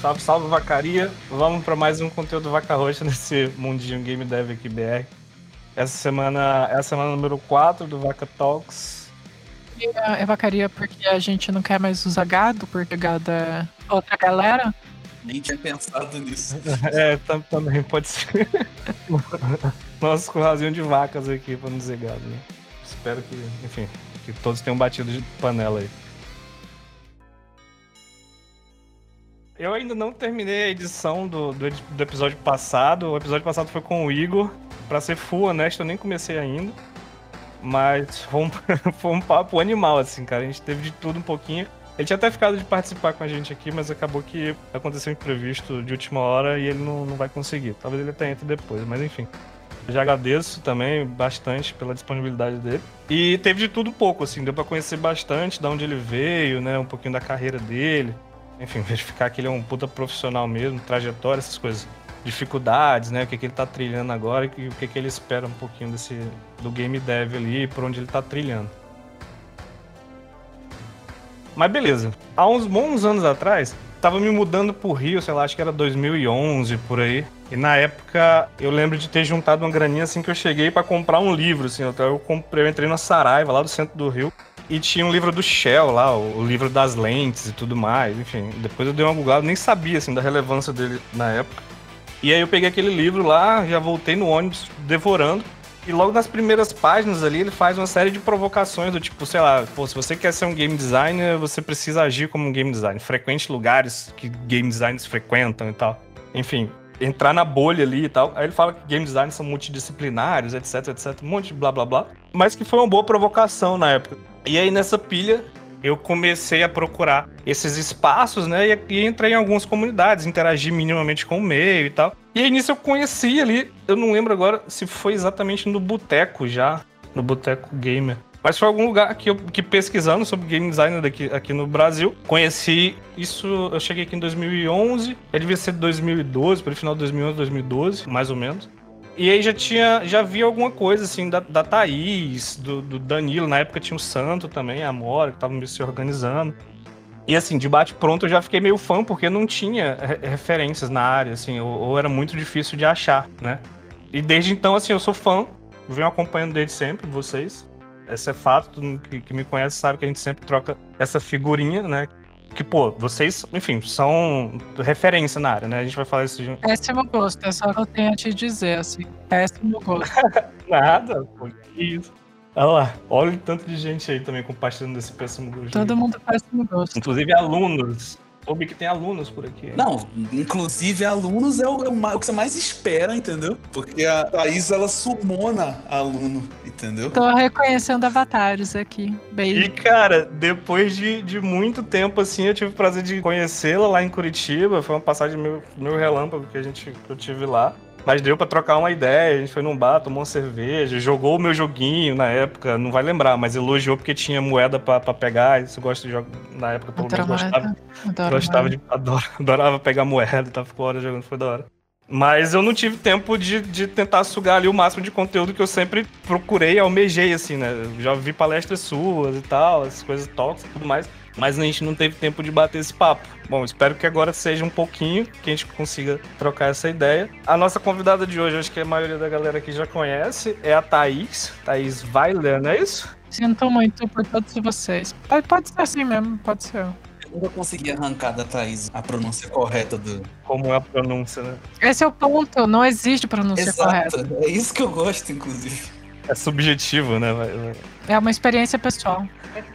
Salve, salve, vacaria. Vamos para mais um conteúdo vaca roxa nesse mundinho Game Dev aqui BR. Essa semana é a semana número 4 do Vaca Talks. É vacaria porque a gente não quer mais usar gado, porque gado é outra galera. Nem tinha pensado nisso. É, também pode ser. Nosso curralzinho de vacas aqui, pra não dizer gado, né? Espero que, enfim, que todos tenham batido de panela aí. Eu ainda não terminei a edição do, do, do, episódio passado. O episódio passado foi com o Igor. Pra ser full honesto, eu nem comecei ainda. Mas foi um, foi um papo animal, assim, cara. A gente teve de tudo um pouquinho. Ele tinha até ficado de participar com a gente aqui, mas acabou que aconteceu um imprevisto de última hora e ele não, não vai conseguir. Talvez ele até entre depois, mas enfim. Já agradeço também bastante pela disponibilidade dele. E teve de tudo um pouco, assim, deu para conhecer bastante de onde ele veio, né? Um pouquinho da carreira dele. Enfim, verificar que ele é um puta profissional mesmo, trajetória, essas coisas. Dificuldades, né? O que, que ele tá trilhando agora e o que, que ele espera um pouquinho desse do game dev ali, por onde ele tá trilhando. Mas beleza. Há uns bons anos atrás, tava me mudando pro Rio, sei lá, acho que era 2011 por aí. E na época eu lembro de ter juntado uma graninha assim que eu cheguei para comprar um livro, assim. Então eu comprei, eu entrei na Saraiva, lá do centro do Rio. E tinha um livro do Shell lá, o, o livro das lentes e tudo mais, enfim. Depois eu dei uma googlada, nem sabia assim da relevância dele na época. E aí eu peguei aquele livro lá, já voltei no ônibus devorando. E logo nas primeiras páginas ali, ele faz uma série de provocações do tipo, sei lá, pô, se você quer ser um game designer, você precisa agir como um game designer. Frequente lugares que game designers frequentam e tal. Enfim, entrar na bolha ali e tal. Aí ele fala que game designers são multidisciplinares, etc, etc, um monte de blá blá blá. Mas que foi uma boa provocação na época. E aí nessa pilha, eu comecei a procurar esses espaços, né? E, e, entrei em algumas comunidades, interagi minimamente com o meio e tal. E aí nisso eu conheci ali, eu não lembro agora se foi exatamente no Boteco já, no Boteco Gamer. Mas foi algum lugar que eu que pesquisando sobre game design daqui, aqui no Brasil, conheci isso. Eu cheguei aqui em 2011, ele devia ser 2012, pelo final de 2011, 2012, mais ou menos. E aí já tinha, já vi alguma coisa assim da, da Thaís, do, do Danilo, na época tinha o Santo também, a Amora, que tava se organizando. E assim, de bate pronto eu já fiquei meio fã, porque não tinha referências na área, assim, ou, ou, era muito difícil de achar, né? E desde então, assim, eu sou fã, venho acompanhando desde sempre, vocês. Esse é fato, todo mundo que, que me conhece sabe que a gente sempre troca essa figurinha, né? Que, pô, vocês, enfim, são referência na área, né? A gente vai falar isso de... Péssimo gosto, é só que eu tenho a te dizer, assim. Péssimo gosto. Nada, pô, que isso. Olha lá, olha o tanto de gente aí também compartilhando desse péssimo gosto. Todo mundo péssimo gosto. Inclusive alunos soube que tem alunos por aqui. Não, inclusive alunos é o, é o, que você mais espera, entendeu? Porque a Thaís, ela sumona aluno, entendeu? Tô reconhecendo avatares aqui. Beijo. E, cara, depois de, de muito tempo, assim, eu tive o prazer de conhecê-la lá em Curitiba. Foi uma passagem meu, meu relâmpago que, a gente, que eu tive lá. Mas deu para trocar uma ideia, a gente foi num bar, tomou uma cerveja, jogou o meu joguinho na época, não vai lembrar, mas elogiou porque tinha moeda para pegar, isso eu gosto de jogar na época, pelo menos gostava. Adoro gostava de, adoro, adorava pegar moeda, tava ficou hora jogando, foi da hora. Mas eu não tive tempo de, de tentar sugar ali o máximo de conteúdo que eu sempre procurei, almejei, assim, né? Já vi palestras suas e tal, essas coisas tóxicas e tudo mais mas a gente não teve tempo de bater esse papo. Bom, espero que agora seja um pouquinho, que a gente consiga trocar essa ideia. A nossa convidada de hoje, acho que a maioria da galera aqui já conhece, é a Thaís, Thaís Weiler, não é isso? Sinto muito por todos vocês. Pode ser assim mesmo, pode ser. Eu nunca consegui arrancar da Thaís a pronúncia correta do. Como é a pronúncia, né? Esse é o ponto, não existe pronúncia Exato. correta. É isso que eu gosto, inclusive. É subjetivo, né? É uma experiência pessoal.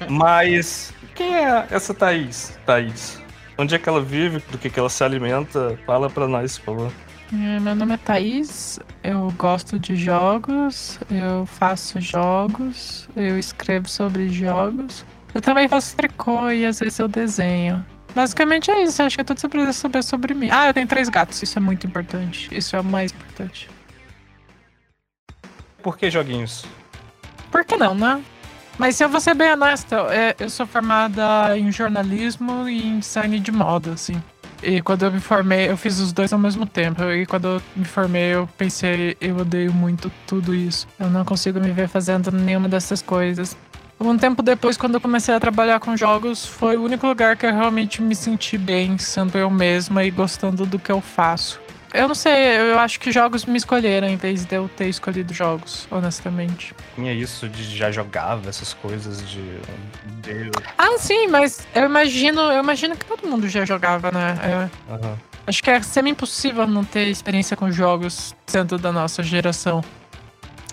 Mas quem é essa Thaís? Thaís. Onde é que ela vive? Do que, que ela se alimenta? Fala pra nós, por favor. É, meu nome é Thaís, eu gosto de jogos, eu faço jogos, eu escrevo sobre jogos. Eu também faço tricô e às vezes eu desenho. Basicamente é isso, acho que é tudo sobre saber sobre mim. Ah, eu tenho três gatos, isso é muito importante. Isso é o mais importante. Por que joguinhos? Por que não, né? Mas se eu vou ser bem honesta, é, eu sou formada em jornalismo e em design de moda, assim. E quando eu me formei, eu fiz os dois ao mesmo tempo. E quando eu me formei, eu pensei, eu odeio muito tudo isso. Eu não consigo me ver fazendo nenhuma dessas coisas. Um tempo depois, quando eu comecei a trabalhar com jogos, foi o único lugar que eu realmente me senti bem, sendo eu mesma e gostando do que eu faço. Eu não sei, eu acho que jogos me escolheram em vez de eu ter escolhido jogos, honestamente. Tinha isso de já jogava essas coisas de. de... Ah, sim, mas eu imagino, eu imagino que todo mundo já jogava, né? É, Aham. acho que é semi-impossível não ter experiência com jogos sendo da nossa geração.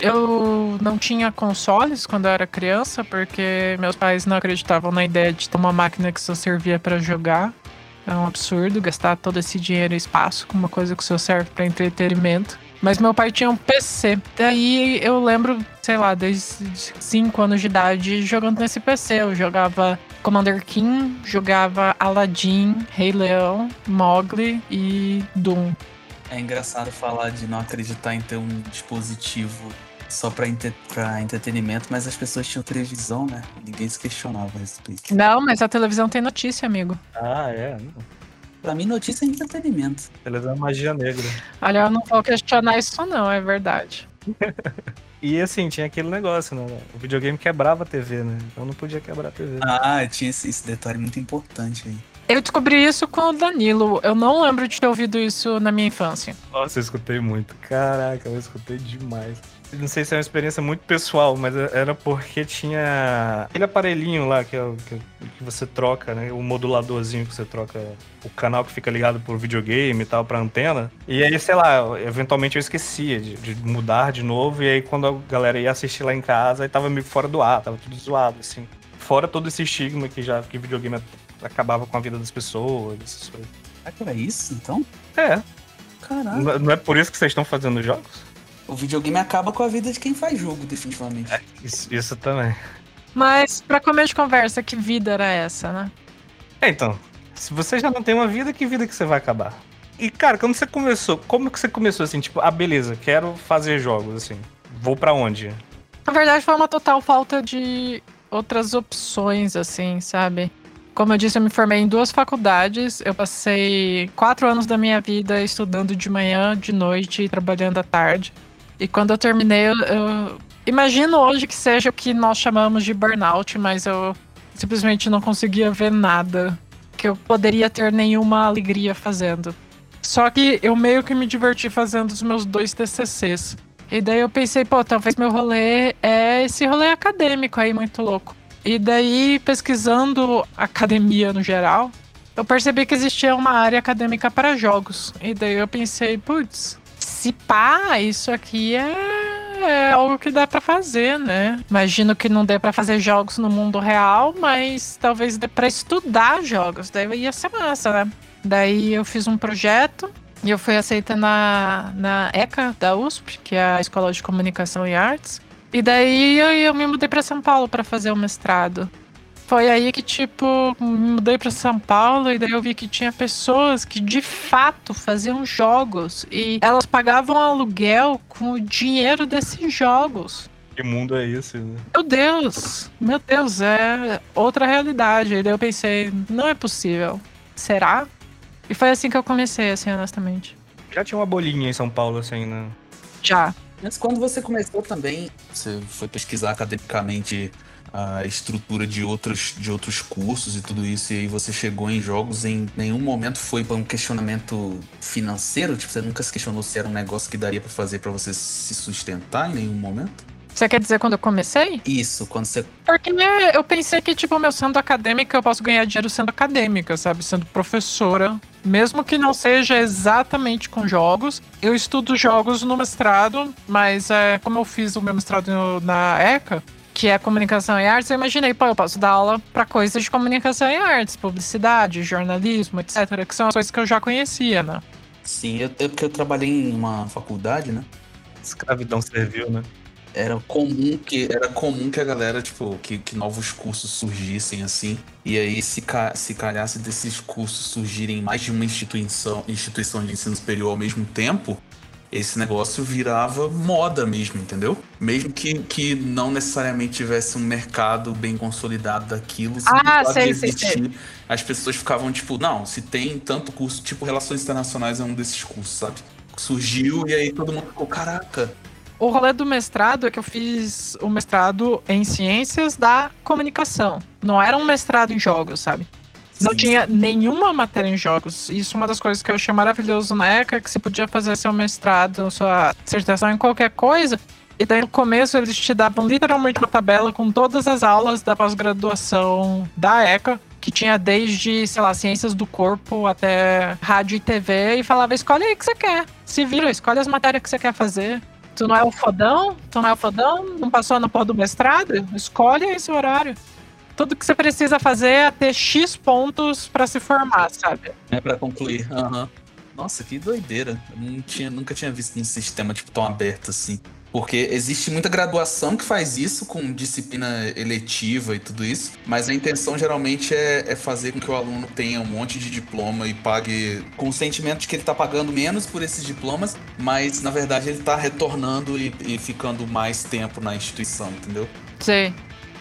Eu não tinha consoles quando eu era criança, porque meus pais não acreditavam na ideia de ter uma máquina que só servia para jogar. É um absurdo gastar todo esse dinheiro e espaço com uma coisa que só serve para entretenimento. Mas meu pai tinha um PC. Daí eu lembro, sei lá, desde 5 anos de idade jogando nesse PC. Eu jogava Commander King, jogava Aladdin, Rei Leão, Mowgli e Doom. É engraçado falar de não acreditar em ter um dispositivo só pra, entre- pra entretenimento, mas as pessoas tinham televisão, né? Ninguém se questionava a respeito. Não, mas a televisão tem notícia, amigo. Ah, é. não. Pra mim, notícia é entretenimento. Televisão é magia negra. Olha, eu não vou questionar isso não, é verdade. E assim, tinha aquele negócio, né? O videogame quebrava a TV, né? Então não podia quebrar a TV. Ah, tinha esse, esse detalhe muito importante aí. Eu descobri isso com o Danilo. Eu não lembro de ter ouvido isso na minha infância. Nossa, eu escutei muito. Caraca, eu escutei demais. Não sei se é uma experiência muito pessoal, mas era porque tinha aquele aparelhinho lá que, é que, que você troca, né? O moduladorzinho que você troca, o canal que fica ligado por videogame e tal, pra antena. E aí, sei lá, eventualmente eu esquecia de, de mudar de novo. E aí, quando a galera ia assistir lá em casa, aí tava meio fora do ar, tava tudo zoado, assim. Fora todo esse estigma que já que videogame acabava com a vida das pessoas, essas coisas. Ah, que era isso, então? É, Caraca. não não é por isso que vocês estão fazendo jogos? O videogame acaba com a vida de quem faz jogo, definitivamente. Isso, isso também. Mas, pra comer de conversa, que vida era essa, né? É, então, se você já não tem uma vida, que vida que você vai acabar? E, cara, quando você começou, como que você começou assim, tipo, ah, beleza, quero fazer jogos, assim, vou pra onde? Na verdade, foi uma total falta de outras opções, assim, sabe? Como eu disse, eu me formei em duas faculdades. Eu passei quatro anos da minha vida estudando de manhã, de noite e trabalhando à tarde. E quando eu terminei, eu, eu imagino hoje que seja o que nós chamamos de burnout, mas eu simplesmente não conseguia ver nada que eu poderia ter nenhuma alegria fazendo. Só que eu meio que me diverti fazendo os meus dois TCCs. E daí eu pensei, pô, talvez meu rolê é esse rolê acadêmico aí, muito louco. E daí, pesquisando academia no geral, eu percebi que existia uma área acadêmica para jogos. E daí eu pensei, putz, se pá, isso aqui é, é algo que dá pra fazer, né? Imagino que não dê pra fazer jogos no mundo real, mas talvez dê pra estudar jogos. Daí ia ser massa, né? Daí eu fiz um projeto e eu fui aceita na, na ECA da USP, que é a Escola de Comunicação e Artes. E daí eu, eu me mudei pra São Paulo pra fazer o mestrado. Foi aí que, tipo, mudei pra São Paulo e daí eu vi que tinha pessoas que de fato faziam jogos e elas pagavam aluguel com o dinheiro desses jogos. Que mundo é esse, né? Meu Deus, meu Deus, é outra realidade. E daí eu pensei, não é possível. Será? E foi assim que eu comecei, assim, honestamente. Já tinha uma bolinha em São Paulo, assim, né? Já. Mas quando você começou também, você foi pesquisar academicamente a estrutura de outros, de outros cursos e tudo isso, e aí você chegou em jogos, em nenhum momento foi para um questionamento financeiro? Tipo, você nunca se questionou se era um negócio que daria para fazer para você se sustentar em nenhum momento? Você quer dizer quando eu comecei? Isso, quando você. Porque eu pensei que, tipo, meu sendo acadêmica, eu posso ganhar dinheiro sendo acadêmica, sabe? Sendo professora. Mesmo que não seja exatamente com jogos. Eu estudo jogos no mestrado, mas é, como eu fiz o meu mestrado na ECA, que é comunicação e artes, eu imaginei, pô, eu posso dar aula pra coisas de comunicação e artes, publicidade, jornalismo, etc., que são as coisas que eu já conhecia, né? Sim, eu, eu, porque eu trabalhei em uma faculdade, né? Escravidão serviu, né? era comum que era comum que a galera tipo que, que novos cursos surgissem assim e aí se, ca, se calhasse desses cursos surgirem mais de uma instituição instituição de ensino superior ao mesmo tempo esse negócio virava moda mesmo entendeu mesmo que, que não necessariamente tivesse um mercado bem consolidado daquilo Ah, sei, sei, existir, as pessoas ficavam tipo não se tem tanto curso tipo relações internacionais é um desses cursos sabe surgiu e aí todo mundo ficou caraca O rolê do mestrado é que eu fiz o mestrado em ciências da comunicação. Não era um mestrado em jogos, sabe? Não tinha nenhuma matéria em jogos. Isso é uma das coisas que eu achei maravilhoso na ECA, que você podia fazer seu mestrado, sua dissertação em qualquer coisa. E daí no começo eles te davam literalmente uma tabela com todas as aulas da pós-graduação da ECA, que tinha desde, sei lá, ciências do corpo até rádio e TV, e falava: escolhe aí o que você quer. Se vira, escolhe as matérias que você quer fazer. Tu não é o fodão? Tu não é o fodão? Não passou na porra do mestrado? Escolhe esse horário. Tudo que você precisa fazer é ter X pontos pra se formar, sabe? É pra concluir. Aham. Nossa, que doideira. Eu tinha, nunca tinha visto um sistema tipo tão aberto assim. Porque existe muita graduação que faz isso com disciplina eletiva e tudo isso, mas a intenção geralmente é, é fazer com que o aluno tenha um monte de diploma e pague com o sentimento de que ele está pagando menos por esses diplomas, mas na verdade ele está retornando e, e ficando mais tempo na instituição, entendeu? Sei.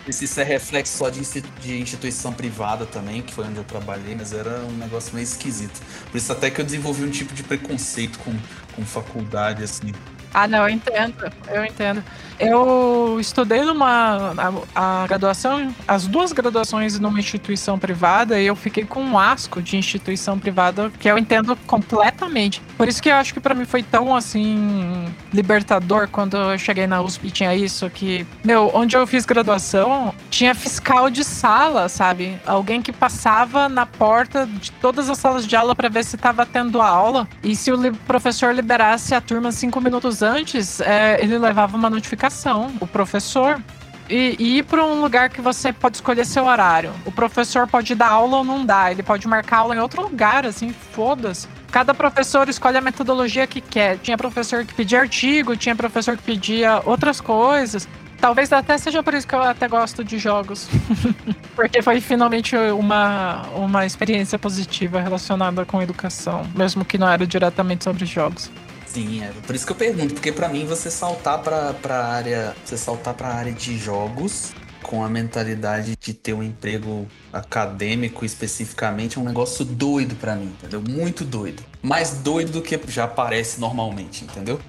Isso isso é reflexo só de, de instituição privada também, que foi onde eu trabalhei, mas era um negócio meio esquisito. Por isso até que eu desenvolvi um tipo de preconceito com, com faculdade, assim. Ah, não, eu entendo, eu entendo. Eu estudei numa a, a graduação, as duas graduações numa instituição privada e eu fiquei com um asco de instituição privada que eu entendo completamente. Por isso que eu acho que pra mim foi tão assim libertador quando eu cheguei na USP tinha isso que, meu, onde eu fiz graduação, tinha fiscal de sala, sabe? Alguém que passava na porta de todas as salas de aula pra ver se tava tendo aula e se o professor liberasse a turma cinco minutos antes, é, ele levava uma notificação, o professor. E, e ir para um lugar que você pode escolher seu horário. O professor pode dar aula ou não dar. Ele pode marcar aula em outro lugar, assim, foda-se. Cada professor escolhe a metodologia que quer. Tinha professor que pedia artigo, tinha professor que pedia outras coisas. Talvez até seja por isso que eu até gosto de jogos. Porque foi finalmente uma, uma experiência positiva relacionada com educação, mesmo que não era diretamente sobre jogos. Sim, é por isso que eu pergunto, porque pra mim você saltar pra, pra área, você saltar pra área de jogos com a mentalidade de ter um emprego acadêmico especificamente é um negócio doido pra mim, entendeu? Muito doido. Mais doido do que já aparece normalmente, entendeu?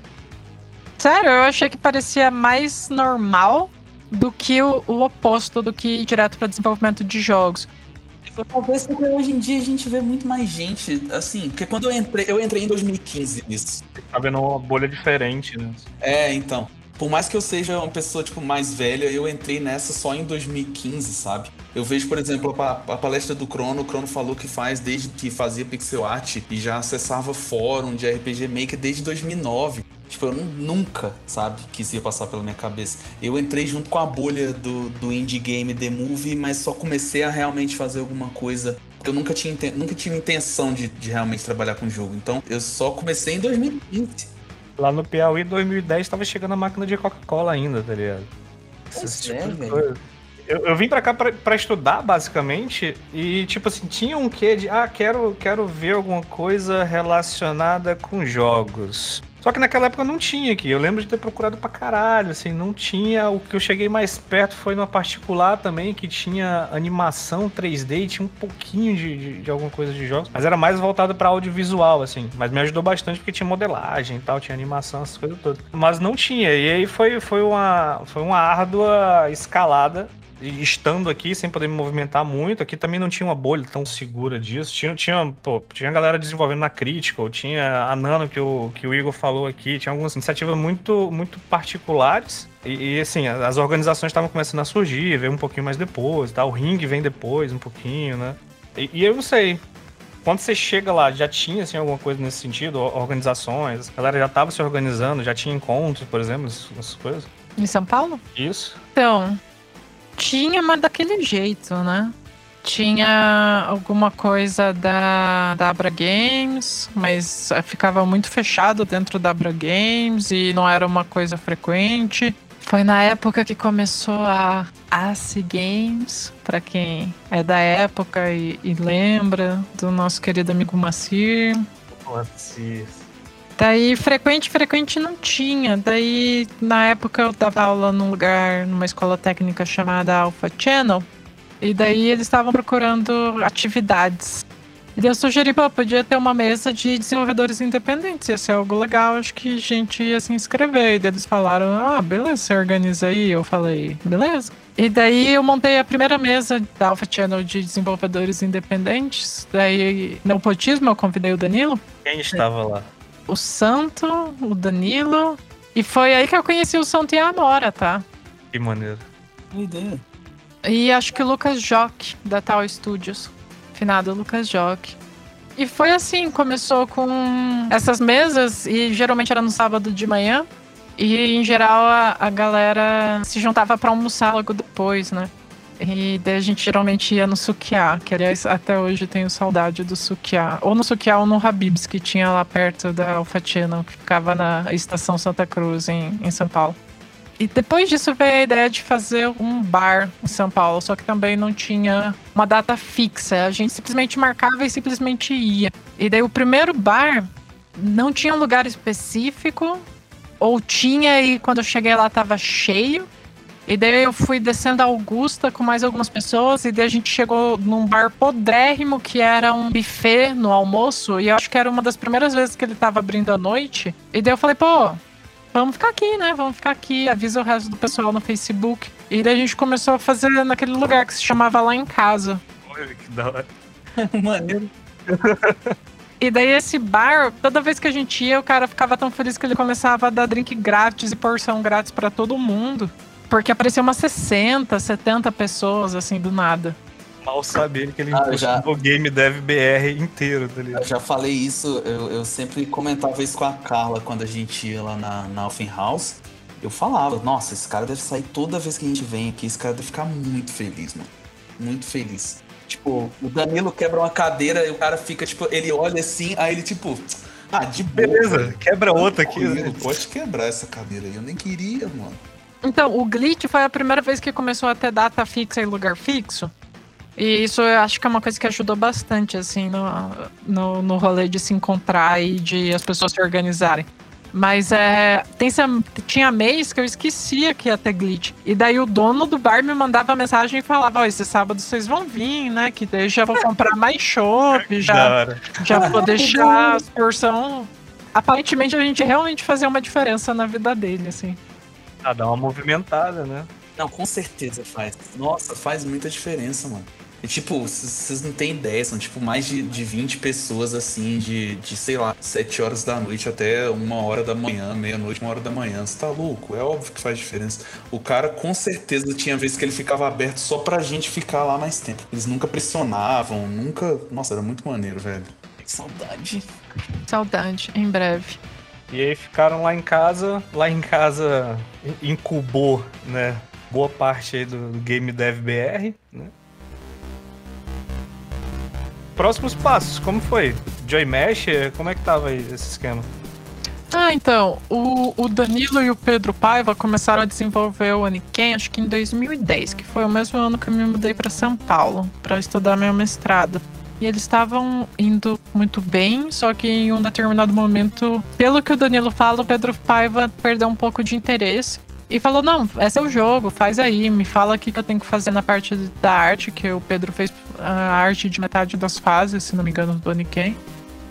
Sério, eu achei que parecia mais normal do que o, o oposto do que ir direto para desenvolvimento de jogos. Talvez porque hoje em dia a gente vê muito mais gente, assim, porque quando eu entrei, eu entrei em 2015 nisso. Tá vendo uma bolha diferente, né? É, então. Por mais que eu seja uma pessoa, tipo, mais velha, eu entrei nessa só em 2015, sabe? Eu vejo, por exemplo, a, a palestra do Crono, o Crono falou que faz desde que fazia pixel art e já acessava fórum de RPG Maker desde 2009. Tipo, eu nu- nunca, sabe, que isso ia passar pela minha cabeça. Eu entrei junto com a bolha do, do indie game The Movie, mas só comecei a realmente fazer alguma coisa. Porque eu nunca tinha, nunca tive intenção de, de realmente trabalhar com jogo. Então, eu só comecei em 2015. Lá no Piauí, 2010, tava chegando a máquina de Coca-Cola ainda, tá ligado? Pois Esse é, tipo de velho. coisa. Eu, eu vim pra cá pra, pra estudar, basicamente, e, tipo assim, tinha um quê de, ah, quero, quero ver alguma coisa relacionada com jogos. Só que naquela época não tinha aqui. Eu lembro de ter procurado pra caralho, assim, não tinha. O que eu cheguei mais perto foi numa particular também, que tinha animação 3D, e tinha um pouquinho de, de, de alguma coisa de jogos, mas era mais voltado pra audiovisual, assim. Mas me ajudou bastante porque tinha modelagem e tal, tinha animação, essas coisas todas. Mas não tinha. E aí foi, foi, uma, foi uma árdua escalada estando aqui sem poder me movimentar muito, aqui também não tinha uma bolha tão segura disso. Tinha, tinha, pô, tinha galera desenvolvendo na Critical, tinha a Nano que o, que o Igor falou aqui, tinha algumas iniciativas muito, muito particulares. E, e, assim, as organizações estavam começando a surgir, veio um pouquinho mais depois, tá? o Ring vem depois um pouquinho, né? E, e eu não sei, quando você chega lá, já tinha assim, alguma coisa nesse sentido? Or- Organizações, a galera já estava se organizando, já tinha encontros, por exemplo, essas coisas? Em São Paulo? Isso. Então, tinha, mas daquele jeito, né? Tinha alguma coisa da, da Abra Games, mas eh, ficava muito fechado dentro da Abra Games e não era uma coisa frequente. Foi na época que começou a AC Games, pra quem é da época e, e lembra do nosso querido amigo Macir. Putz, Daí, frequente, frequente não tinha. Daí, na época, eu dava aula num lugar, numa escola técnica chamada Alpha Channel. E daí, eles estavam procurando atividades. E eu sugeri, pô, podia ter uma mesa de desenvolvedores independentes, ia ser algo legal, acho que a gente ia se inscrever. E daí eles falaram, ah, beleza, você organiza aí. Eu falei, beleza. E daí eu montei a primeira mesa da Alpha Channel de desenvolvedores independentes. Daí, no potismo, eu convidei o Danilo. Quem estava lá? O Santo, o Danilo. E foi aí que eu conheci o Santo e a Amora, tá? Que maneiro. Boa ideia. E acho que o Lucas Jock, da Tal Studios. Finado Lucas Jock. E foi assim, começou com essas mesas, e geralmente era no sábado de manhã. E em geral a, a galera se juntava para almoçar logo depois, né? E daí a gente geralmente ia no Sukiá, que aliás até hoje tenho saudade do Sukiá. Ou no Sukiá ou no Habibs, que tinha lá perto da Channel, que ficava na estação Santa Cruz, em, em São Paulo. E depois disso veio a ideia de fazer um bar em São Paulo, só que também não tinha uma data fixa. A gente simplesmente marcava e simplesmente ia. E daí o primeiro bar não tinha um lugar específico, ou tinha e quando eu cheguei lá tava cheio. E daí eu fui descendo a Augusta com mais algumas pessoas, e daí a gente chegou num bar podrérrimo que era um buffet no almoço, e eu acho que era uma das primeiras vezes que ele tava abrindo à noite. E daí eu falei, pô, vamos ficar aqui, né? Vamos ficar aqui, avisa o resto do pessoal no Facebook. E daí a gente começou a fazer naquele lugar que se chamava Lá em Casa. Olha que da hora. Maneiro. E daí esse bar, toda vez que a gente ia, o cara ficava tão feliz que ele começava a dar drink grátis e porção grátis pra todo mundo. Porque apareceu umas 60, 70 pessoas, assim, do nada. Mal sabe ele que ele Ah, já. o Game Dev BR inteiro, tá Eu já falei isso, eu, eu sempre comentava isso com a Carla quando a gente ia lá na, na Alphen House. Eu falava, nossa, esse cara deve sair toda vez que a gente vem aqui, esse cara deve ficar muito feliz, mano. Muito feliz. Tipo, o Danilo quebra uma cadeira e o cara fica, tipo, ele olha assim, aí ele, tipo, ah, de boa. Beleza, quebra outra aqui, né? Pode quebrar essa cadeira aí, eu nem queria, mano. Então, o Glitch foi a primeira vez que começou a ter data fixa e lugar fixo. E isso eu acho que é uma coisa que ajudou bastante, assim, no, no, no rolê de se encontrar e de as pessoas se organizarem. Mas é. Tem, tinha mês que eu esquecia que ia ter glitch. E daí o dono do bar me mandava mensagem e falava: Ó, esse sábado vocês vão vir, né? Que daí eu já vou comprar mais chopp, Da já, já vou deixar as porção. Aparentemente a gente realmente fazia uma diferença na vida dele, assim. Ah, dá uma movimentada, né? Não, com certeza faz. Nossa, faz muita diferença, mano. E tipo, vocês não têm ideia, são tipo mais de, de 20 pessoas assim, de, de, sei lá, 7 horas da noite até uma hora da manhã, meia-noite, uma hora da manhã. Você tá louco? É óbvio que faz diferença. O cara com certeza tinha vezes que ele ficava aberto só pra gente ficar lá mais tempo. Eles nunca pressionavam, nunca. Nossa, era muito maneiro, velho. Que saudade. Saudade, em breve. E aí ficaram lá em casa, lá em casa in- incubou, né? Boa parte aí do, do Game Dev BR, né? Próximos passos, como foi? Joy Mesh, como é que tava aí esse esquema? Ah, então, o, o Danilo e o Pedro Paiva começaram a desenvolver o Aniken, acho que em 2010, que foi o mesmo ano que eu me mudei para São Paulo para estudar meu mestrado. E eles estavam indo muito bem, só que em um determinado momento, pelo que o Danilo fala, o Pedro Paiva perdeu um pouco de interesse. E falou, não, esse é o jogo, faz aí, me fala o que eu tenho que fazer na parte da arte, que o Pedro fez a arte de metade das fases, se não me engano, do Aniken.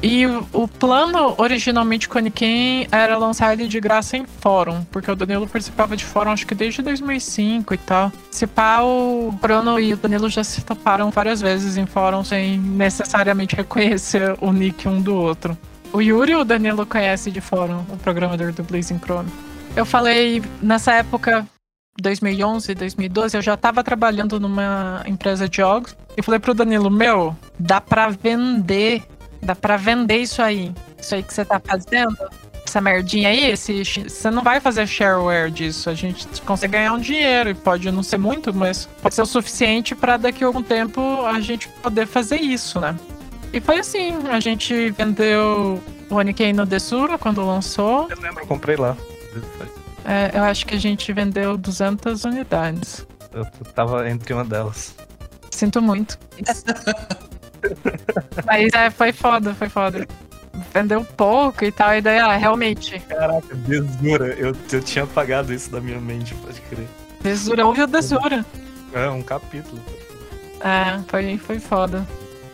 E o, o plano originalmente com Aniken era lançar ele de graça em fórum, porque o Danilo participava de fórum acho que desde 2005 e tal. Se pá, o Bruno e o Danilo já se toparam várias vezes em fórum sem necessariamente reconhecer o nick um do outro. O Yuri o Danilo conhece de fórum, o programador do Blazing Chrome. Eu falei nessa época 2011, 2012, eu já tava trabalhando numa empresa de jogos e falei pro Danilo, meu, dá pra vender, dá pra vender isso aí. Isso aí que você tá fazendo, essa merdinha aí, esse, você não vai fazer shareware disso. A gente consegue ganhar um dinheiro e pode não ser muito, mas pode ser o suficiente pra daqui a algum tempo a gente poder fazer isso, né? E foi assim, a gente vendeu o Oniken no Desura quando lançou. Eu lembro, eu comprei lá. É, eu acho que a gente vendeu 200 unidades. Eu tava entre uma delas. Sinto muito. Mas é, foi foda, foi foda. Vendeu pouco e tal, e daí, ah, realmente, Caraca, desura. Eu, eu tinha apagado isso da minha mente, pode crer. desura, houve o desura. É um capítulo. É, foi, foi foda.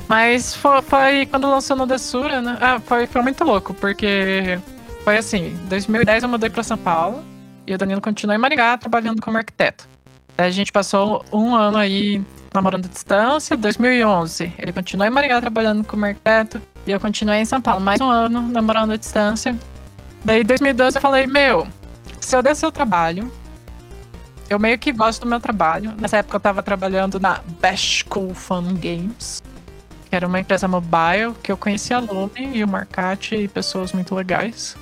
Mas foi, foi quando lançou no Dessura, né? Ah, foi, foi muito louco, porque foi assim, em 2010 eu mudei pra São Paulo e o Danilo continuou em Maringá trabalhando como arquiteto. A gente passou um ano aí namorando à distância, 2011 ele continuou em Maringá trabalhando como arquiteto e eu continuei em São Paulo mais um ano namorando à distância. Daí em 2012 eu falei, meu, se eu der seu trabalho, eu meio que gosto do meu trabalho. Nessa época eu tava trabalhando na Best Cool Fun Games, que era uma empresa mobile que eu conhecia a Lume e o Marcati e pessoas muito legais.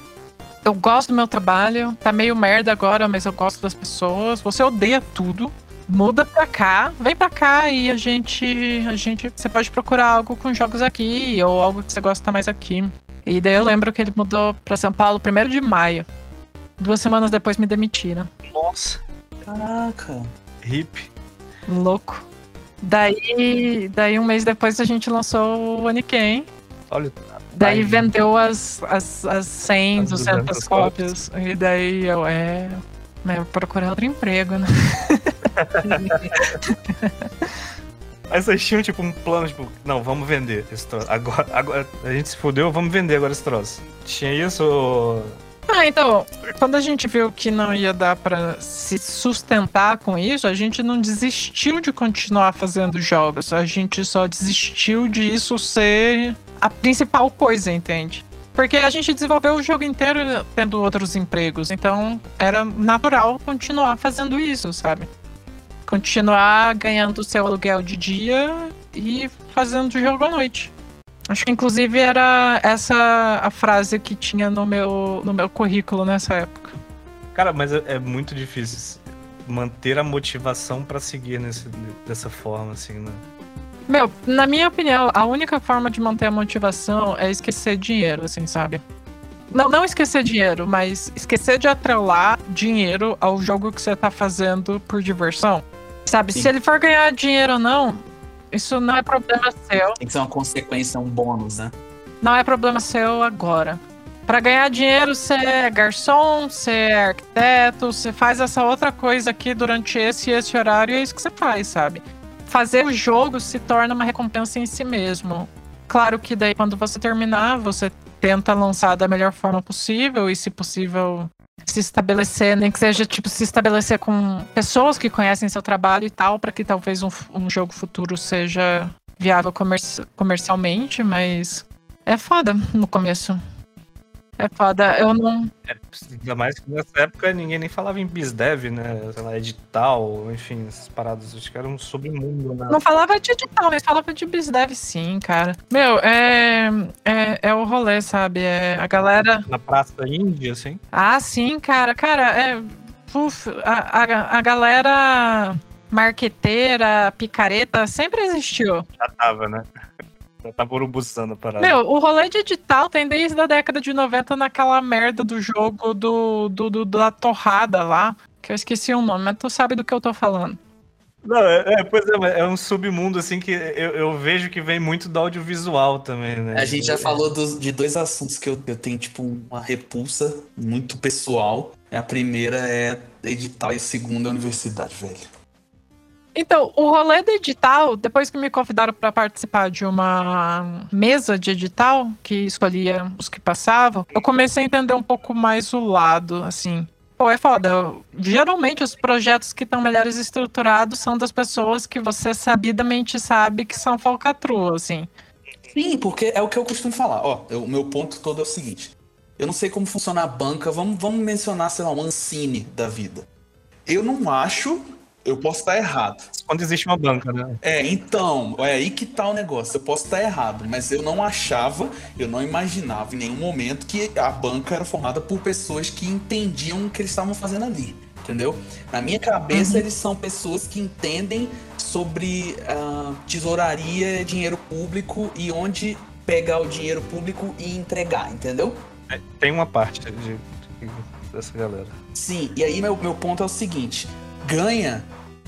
Eu gosto do meu trabalho, tá meio merda agora, mas eu gosto das pessoas. Você odeia tudo. Muda pra cá, vem pra cá e a gente. A gente. Você pode procurar algo com jogos aqui, ou algo que você gosta mais aqui. E daí eu lembro que ele mudou pra São Paulo primeiro de maio. Duas semanas depois me demitiram. Nossa, Caraca. hip. Louco. Daí, daí um mês depois a gente lançou o Aniken. Olha, Daí Ai. vendeu as, as, as 100, As 200 200 cópias. E daí eu, é. Eu procurei outro emprego, né? Aí vocês tinham tipo um plano, tipo, não, vamos vender esse troço. Agora, agora a gente se fudeu, vamos vender agora esse troço. Tinha isso. Ah, então, quando a gente viu que não ia dar pra se sustentar com isso, a gente não desistiu de continuar fazendo jogos. A gente só desistiu de isso ser a principal coisa, entende? Porque a gente desenvolveu o jogo inteiro tendo outros empregos, então era natural continuar fazendo isso, sabe? Continuar ganhando o seu aluguel de dia e fazendo o jogo à noite. Acho que inclusive era essa a frase que tinha no meu, no meu currículo nessa época. Cara, mas é, é muito difícil manter a motivação pra seguir nesse, dessa forma, assim, né? Meu, na minha opinião, a única forma de manter a motivação é esquecer dinheiro, assim, sabe? Não, não esquecer dinheiro, mas esquecer de atrelar dinheiro ao jogo que você tá fazendo por diversão. Sabe, Sim. se ele for ganhar dinheiro ou não, isso não é problema seu. Tem que ser uma consequência, um bônus, né? Não é problema seu agora. Pra ganhar dinheiro, você é garçom, você é arquiteto, você faz essa outra coisa aqui durante esse e esse horário, e é isso que você faz, sabe? Fazer o jogo se torna uma recompensa em si mesmo. Claro que daí, quando você terminar, você tenta lançar da melhor forma possível e, se possível, se estabelecer, nem que seja tipo se estabelecer com pessoas que conhecem seu trabalho e tal, para que talvez um, um jogo futuro seja viável comerci- comercialmente, mas é foda no começo. É foda. Eu não. Ainda mais que nessa época ninguém nem falava em BizDev, né? Sei lá, edital, enfim, essas paradas. Acho que era um submundo, né? Não falava de edital, mas falava de BizDev sim, cara. Meu, é, é. É o rolê, sabe? É a galera. Na praça índia, assim. Ah, sim, cara. Cara, é. Uf, a, a, a galera marqueteira, picareta, sempre existiu. Já tava, né? Já tava urubuzando a parada. Meu, o rolê de edital tem desde a década de 90 naquela merda do jogo do, do, do- da torrada lá. Que eu esqueci o nome, mas tu sabe do que eu tô falando. Não, é, é, pois é, é um submundo, assim, que eu, eu vejo que vem muito do audiovisual também, né? A gente já falou dos- de dois assuntos que eu, eu tenho, tipo, uma repulsa muito pessoal. A primeira é edital e a segunda é universidade, velho. Então, o rolê do edital, depois que me convidaram para participar de uma mesa de edital, que escolhia os que passavam, eu comecei a entender um pouco mais o lado, assim. Pô, é foda. Geralmente, os projetos que estão melhores estruturados são das pessoas que você sabidamente sabe que são falcatrua, assim. Sim, porque é o que eu costumo falar. Ó, o meu ponto todo é o seguinte. Eu não sei como funciona a banca. Vamos, vamos mencionar, sei lá, um Ancine da vida. Eu não acho. Eu posso estar errado. Quando existe uma banca, né? É, então, é aí que tá o negócio. Eu posso estar errado, mas eu não achava, eu não imaginava em nenhum momento que a banca era formada por pessoas que entendiam o que eles estavam fazendo ali. Entendeu? Na minha cabeça, eles são pessoas que entendem sobre ah, tesouraria, dinheiro público e onde pegar o dinheiro público e entregar, entendeu? É, Tem uma parte de, de- dessa galera. Sim, e aí meu, meu ponto é o seguinte: ganha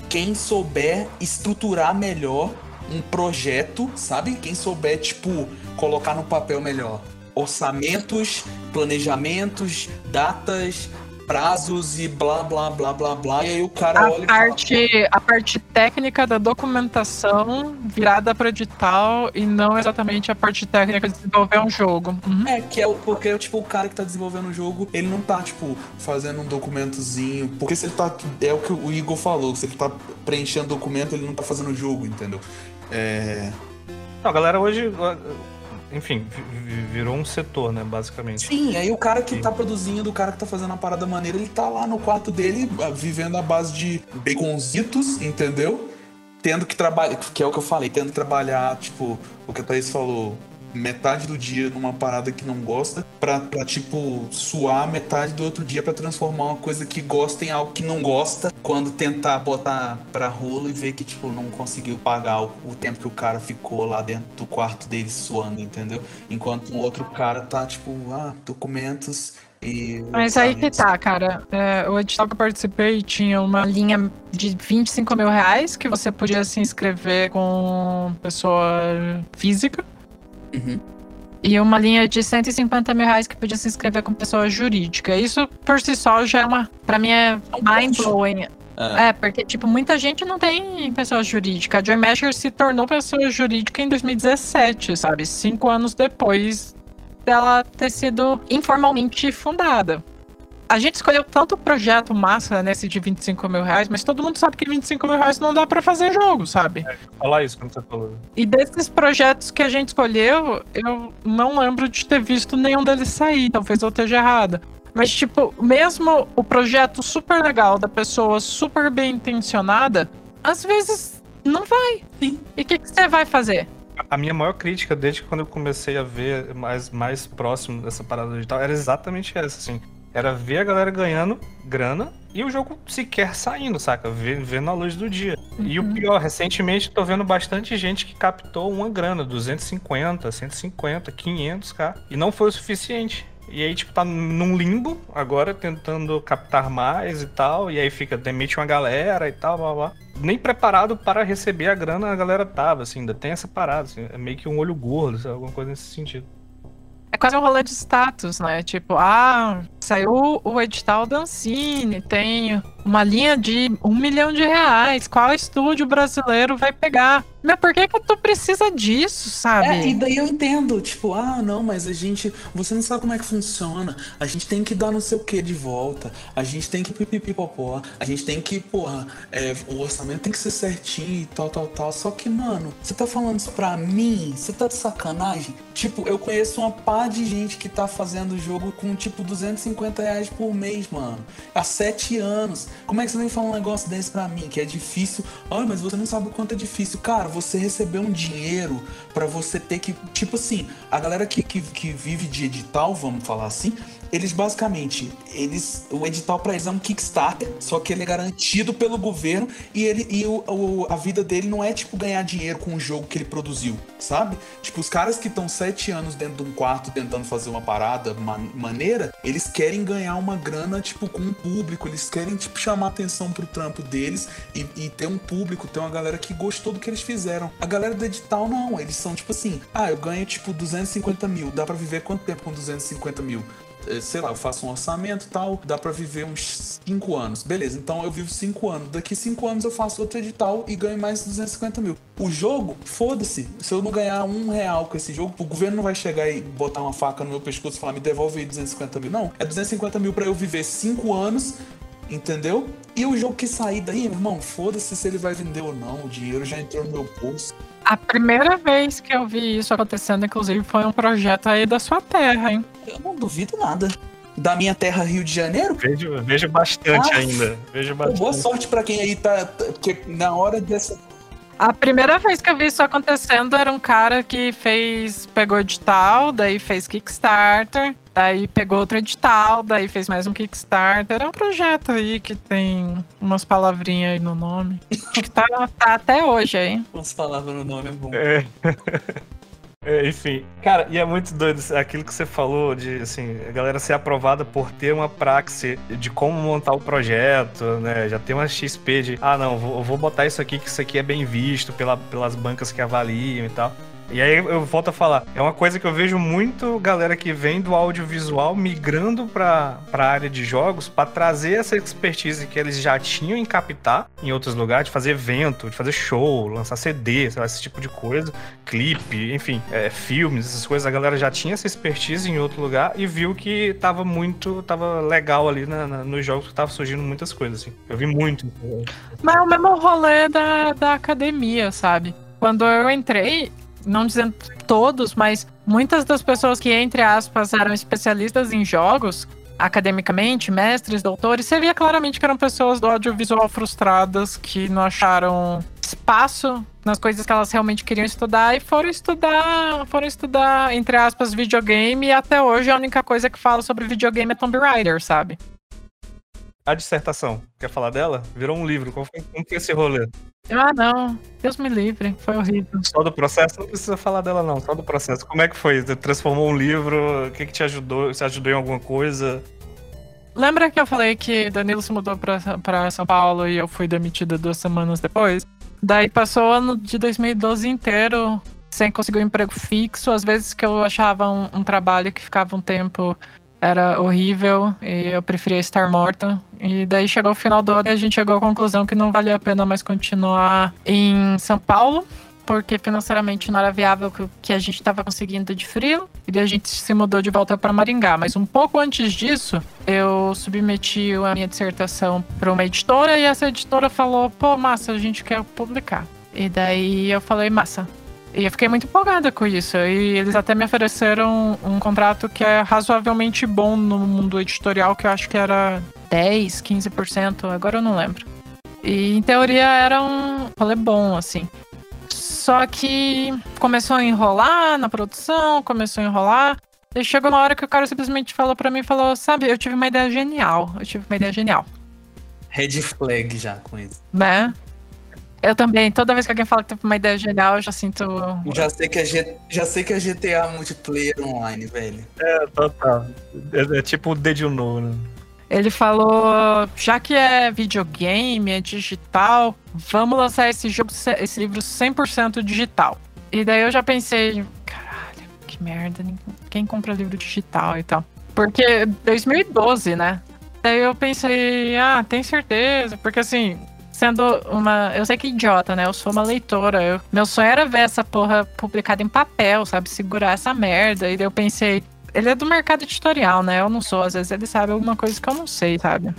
quem souber estruturar melhor um projeto, sabe? Quem souber, tipo, colocar no papel melhor orçamentos, planejamentos, datas, prazos e blá blá blá blá blá. E aí o cara A olha e parte, a parte técnica da documentação virada para edital e não exatamente a parte técnica de desenvolver um jogo. Uhum. fala, É, que é o, porque tipo, o cara que tá desenvolvendo o jogo, ele não tá, tipo, fazendo um documentozinho. Porque se ele tá. É o que o Igor falou, se ele tá preenchendo documento, ele não tá fazendo o jogo, entendeu? É. Não, a galera hoje, enfim, vi- vi- virou um setor, né, basicamente. Sim, aí o cara que tá produzindo, o cara que tá fazendo a parada maneira, ele tá lá no quarto dele, ah, vivendo à base de baconzitos, entendeu? Tendo que trabalhar, que é o que eu falei, tendo que trabalhar, tipo, o que a Thaís falou, metade do dia numa parada que não gosta, pra, pra tipo, suar metade do outro dia pra transformar uma coisa que gosta em algo que não gosta, quando tentar botar pra rolo e ver que, tipo, não conseguiu pagar o, o tempo que o cara ficou lá dentro do quarto dele suando, entendeu? Enquanto um outro cara tá, tipo, ah, documentos e. Mas aí que tá, cara. É, o edital que eu participei tinha uma linha de 25 mil reais que você podia se inscrever com pessoa física. Uhum. E uma linha de 150 mil reais que podia se inscrever com pessoa jurídica. Isso por si só já é uma. Pra mim é mind blowing. É. É, porque, tipo, muita gente não tem pessoa jurídica. A Joy Masher se tornou pessoa jurídica em 2017, sabe? Cinco anos depois dela ter sido informalmente fundada. A gente escolheu tanto projeto massa nesse de 25 mil reais, mas todo mundo sabe que 25 mil reais não dá pra fazer jogo, sabe? Falar isso quando você falou. E desses projetos que a gente escolheu, eu não lembro de ter visto nenhum deles sair. Talvez eu esteja errada. Mas, tipo, mesmo o projeto super legal da pessoa super bem intencionada, às vezes não vai. Sim. E o que, que você vai fazer? A minha maior crítica desde quando eu comecei a ver mais, mais próximo dessa parada digital era exatamente essa, assim. Era ver a galera ganhando grana e o jogo sequer saindo, saca? Vendo a luz do dia. E o Uhum. pior, recentemente tô vendo bastante gente que captou uma grana, 250, 150, 500k, e não foi o suficiente. E aí, tipo, tá num limbo agora, tentando captar mais e tal, e aí fica, demite uma galera e tal, blá blá. Nem preparado para receber a grana a galera tava, assim, ainda tem essa parada, assim, é meio que um olho gordo, sabe? alguma coisa nesse sentido. É quase um rolê de status, né? Tipo, ah, saiu o edital da Ancine, tem uma linha de um milhão de reais. Qual estúdio brasileiro vai pegar? Mas por que que tu precisa disso, sabe? É, e daí eu entendo, tipo, ah, não, mas a gente. Você não sabe como é que funciona. A gente tem que dar não sei o que de volta. A gente tem que pipipipopó. A gente tem que, porra, é, o orçamento tem que ser certinho e tal, tal, tal. Só que, mano, você tá falando isso pra mim? Você tá de sacanagem? Tipo, eu conheço uma pá de gente que tá fazendo jogo com, tipo, 250 reais por mês, mano. Há sete anos. Como é que você vem falar um negócio desse pra mim? Que é difícil. Olha, mas você não sabe o quanto é difícil. Cara, você receber um dinheiro pra você ter que. Tipo assim, a galera que, que, que vive de edital, vamos falar assim, eles basicamente, eles. O edital pra eles é um Kickstarter, só que ele é garantido pelo governo e ele e o, o- a vida dele não é tipo ganhar dinheiro com o jogo que ele produziu, sabe? Tipo, os caras que estão sete anos dentro de um quarto tentando fazer uma parada ma- maneira, eles querem ganhar uma grana, tipo, com o público, eles querem, tipo, chamar atenção pro trampo deles e, e ter um público, ter uma galera que gostou do que eles fizeram. A galera do edital, não, eles são tipo assim, ah, eu ganho, tipo, 250 mil, dá pra viver quanto tempo com 250 mil? Eh, sei lá, eu faço um orçamento tal, dá pra viver uns 5 anos. Beleza, então eu vivo 5 anos. Daqui 5 anos eu faço outro edital e ganho mais 250 mil. O jogo, foda-se. Se eu não ganhar um real com esse jogo, o governo não vai chegar e botar uma faca no meu pescoço e falar, me devolve aí 250 mil. Não, é 250 mil pra eu viver 5 anos. Entendeu? E o jogo que sair daí, irmão, foda-se se ele vai vender ou não. O dinheiro já entrou no meu bolso. A primeira vez que eu vi isso acontecendo, inclusive, foi um projeto aí da sua terra, hein? Eu não duvido nada. Da minha terra, Rio de Janeiro, Vejo, vejo bastante Ah, ainda. Vejo bastante. boa sorte pra quem aí tá. tá- Porque na hora dessa. A primeira vez que eu vi isso acontecendo era um cara que fez. pegou edital, daí fez Kickstarter, daí pegou outro edital, daí fez mais um Kickstarter. É um projeto aí que tem umas palavrinhas aí no nome. Acho que tá, tá até hoje aí. Umas palavras no nome é bom. É. É, enfim, cara, e é muito doido aquilo que você falou de, assim, a galera ser aprovada por ter uma praxe de como montar o projeto, né? Já tem uma XP de, ah, não, vou, vou botar isso aqui, que isso aqui é bem visto pela, pelas bancas que avaliam e tal. E aí eu volto a falar, é uma coisa que eu vejo muito galera que vem do audiovisual migrando pra, pra área de jogos para trazer essa expertise que eles já tinham em captar em outros lugares, de fazer evento, de fazer show, lançar CD, lá, esse tipo de coisa, clipe, enfim, é, filmes, essas coisas. A galera já tinha essa expertise em outro lugar e viu que tava muito, tava legal ali na, na, nos jogos que tava surgindo muitas coisas, assim. Eu vi muito. Mas é o mesmo rolê da, da academia, sabe? Quando eu entrei, não dizendo todos, mas muitas das pessoas que, entre aspas, eram especialistas em jogos, academicamente, mestres, doutores, você via claramente que eram pessoas do audiovisual frustradas que não acharam espaço nas coisas que elas realmente queriam estudar e foram estudar, foram estudar, entre aspas, videogame e até hoje a única coisa que fala sobre videogame é Tomb Raider, sabe? A dissertação, quer falar dela? Virou um livro. Como foi, como foi esse rolê? Ah, não. Deus me livre. Foi horrível. Só do processo? Não precisa falar dela, não. Só do processo. Como é que foi? Você transformou um livro? O que, que te ajudou? Você ajudou em alguma coisa? Lembra que eu falei que Danilo se mudou pra, pra São Paulo e eu fui demitida duas semanas depois? Daí passou o ano de 2012 inteiro sem conseguir um emprego fixo. Às vezes que eu achava um, um trabalho que ficava um tempo era horrível e eu preferia estar morta. E daí chegou o final do ano e a gente chegou à conclusão que não valia a pena mais continuar em São Paulo, porque financeiramente não era viável o que a gente estava conseguindo de frio. E daí a gente se mudou de volta para Maringá. Mas um pouco antes disso, eu submeti a minha dissertação para uma editora e essa editora falou: pô, massa, a gente quer publicar. E daí eu falei: massa, e eu fiquei muito empolgada com isso. E eles até me ofereceram um contrato que é razoavelmente bom no mundo editorial, que eu acho que era 10, 15%, agora eu não lembro. E em teoria era um rolê bom, assim. Só que começou a enrolar na produção, começou a enrolar. E chegou uma hora que o cara simplesmente falou para mim, falou, sabe, eu tive uma ideia genial. Eu tive uma ideia genial. Red flag já com isso. Né? Eu também. Toda vez que alguém fala que tem uma ideia genial, eu já sinto. Já sei que é, G... já sei que é GTA multiplayer online, velho. É, total. É, é tipo o Dedo novo, né? Ele falou, já que é videogame, é digital, vamos lançar esse jogo, esse livro 100% digital. E daí eu já pensei, caralho, que merda, quem compra livro digital e tal? Porque 2012, né? Daí eu pensei, ah, tem certeza, porque assim, sendo uma. Eu sei que é idiota, né? Eu sou uma leitora. Eu... Meu sonho era ver essa porra publicada em papel, sabe? Segurar essa merda. E daí eu pensei, ele é do mercado editorial, né? Eu não sou. Às vezes ele sabe alguma coisa que eu não sei, sabe?